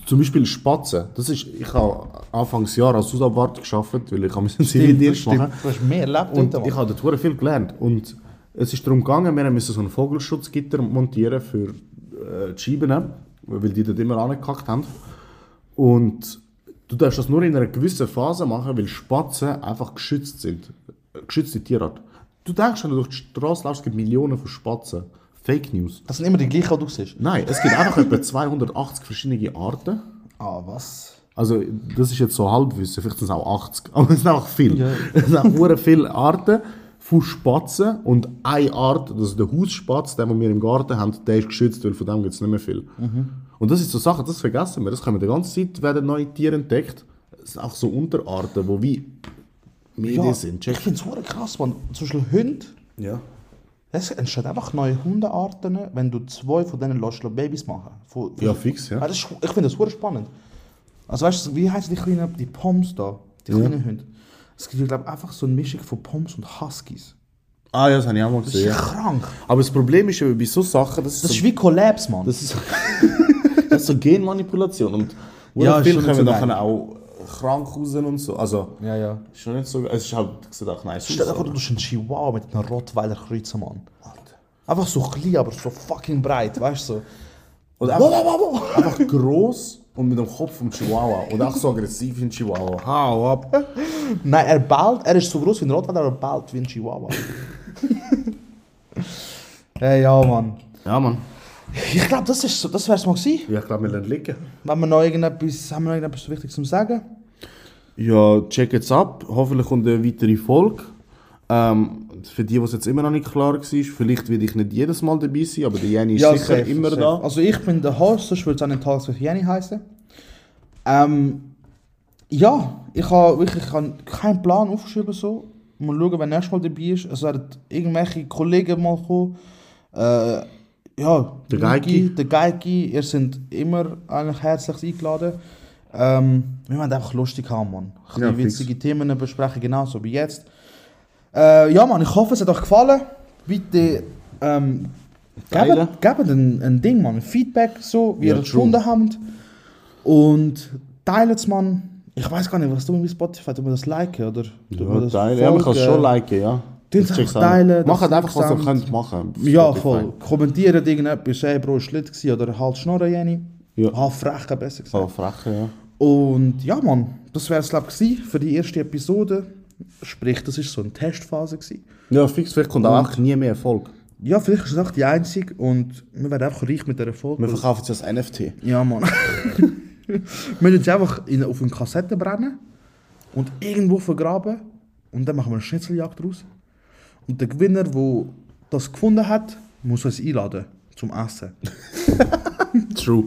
Zum Beispiel Spatzen. Das ist, ich habe Anfangsjahr als Hausabwart gearbeitet, weil ich habe einen Zivildienst machen. Du hast mehr erlebt Und ich habe dort viel gelernt. Und es ist darum gegangen, wir mussten so ein Vogelschutzgitter montieren für äh, die Scheiben, weil die dort immer angekackt haben. Und du darfst das nur in einer gewissen Phase machen, weil Spatzen einfach geschützt sind. Äh, Geschützte Tierart. Du denkst, wenn du durch die Straße laufst, es gibt Millionen von Spatzen. Fake News. Das sind immer die gleichen, die du siehst. Nein, es gibt einfach etwa 280 verschiedene Arten. Ah, was? Also, das ist jetzt so Halbwissen, vielleicht sind es auch 80, aber es sind auch viel. Es sind auch viele Arten von Spatzen und eine Art, das ist der Hausspatz, den, wir im Garten haben, der ist geschützt, weil von dem gibt es nicht mehr viel. Und das ist so Sachen, das vergessen wir, das können wir die ganze Zeit, werden neue Tiere entdeckt. Es sind auch so Unterarten, die wie Medien sind. ich Check. finde es krass, man. Zum Beispiel Hunde. Ja. Es entstehen einfach neue Hundearten, wenn du zwei von denen lässt, Babys machen. Von, von Ja, fix, ja. Ah, das ist, ich finde das hure spannend. Also weißt du, wie heißen die kleinen, die Poms da? Die kleinen Hunde. Es gibt, glaube einfach so eine Mischung von Poms und Huskies. Ah ja, das habe ich auch mal Das ist gesehen. krank. Aber das Problem ist eben bei so Sachen, das ist, Das so, ist wie Collabs, Mann. das ist, das ist so Genmanipulation. Und Ja, ja, ist viel schon nicht kommen so nachher auch krank raus und so. Also, ja, ja. ist schon nicht so, es ist halt, sieht auch nice Stell dir vor, du aber- tust einen Chihuahua mit einem Rottweiler kreuzen, Mann. Einfach so klein, aber so fucking breit, weißt du? So. Wow, einfach, einfach gross und mit dem Kopf vom Chihuahua. Und auch so aggressiv wie ein Chihuahua. Hau ab. Nein, er bellt, er ist so groß wie ein Rottweiler, aber er bellt wie ein Chihuahua. hey, ja, Mann. Ja, Mann. Ich glaube, das, ist so, das wär's mal gewesen. Ja, ich glaube, wir lernen liegen. Wenn wir noch irgendetwas, haben wir noch irgendetwas Wichtiges zu sagen? Ja, check jetzt ab. Hoffentlich kommt eine weitere Folge. Ähm, für die, was jetzt immer noch nicht klar war, vielleicht werde ich nicht jedes Mal dabei sein, aber der Jenny ist sicher safe, immer safe. da. Also ich bin der Host, sonst würde es auch nicht Tags with Jenny heißen. Ähm, Ja, ich habe wirklich ich hab keinen Plan aufgeschrieben so. Mal schauen, wer nächstes Mal dabei ist. Es werden irgendwelche Kollegen mal kommen. Äh, ja, Der Geiki. Der Geiki, ihr seid immer eigentlich herzlich eingeladen. Ähm, wir wollen einfach lustig haben, Mann. Ein Ja, fix. witzige Themen besprechen, genauso wie jetzt. Äh, ja, Mann, ich hoffe, es hat euch gefallen. Bitte ähm, gebt, gebt ein, ein Ding, Mann. Ein Feedback, so, wie Ja, ihr es gefunden habt. Und teilt es, Mann. Ich weiß gar nicht, was du mit Spotify, du das liken oder? Ja, das teilen. Ja, man kann es schon liken, ja. Es check's einfach teilen, Macht dass einfach, was ihr könnt machen. Ja, voll. Kommentiert irgendetwas, hey Bro, ist lit oder halt Schnorren, Jenny. Ja. Halt frech, besser gesagt. Oh, freche, ja. Und ja, Mann, das wäre es, glaube ich, für die erste Episode. Sprich, das war so eine Testphase. Gewesen. Ja, fix, vielleicht kommt auch nie mehr Erfolg. Ja, vielleicht ist es auch die einzige und wir werden einfach reich mit dieser Folge. Wir verkaufen es als NFT. Ja, Mann. wir müssen es einfach in, auf eine Kassette brennen und irgendwo vergraben und dann machen wir eine Schnitzeljagd draus. Und der Gewinner, der das gefunden hat, muss uns einladen zum Essen. True.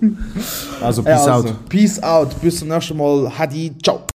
Also, Ja, peace also, out. Peace out. Bis zum nächsten Mal. Hadi. Ciao.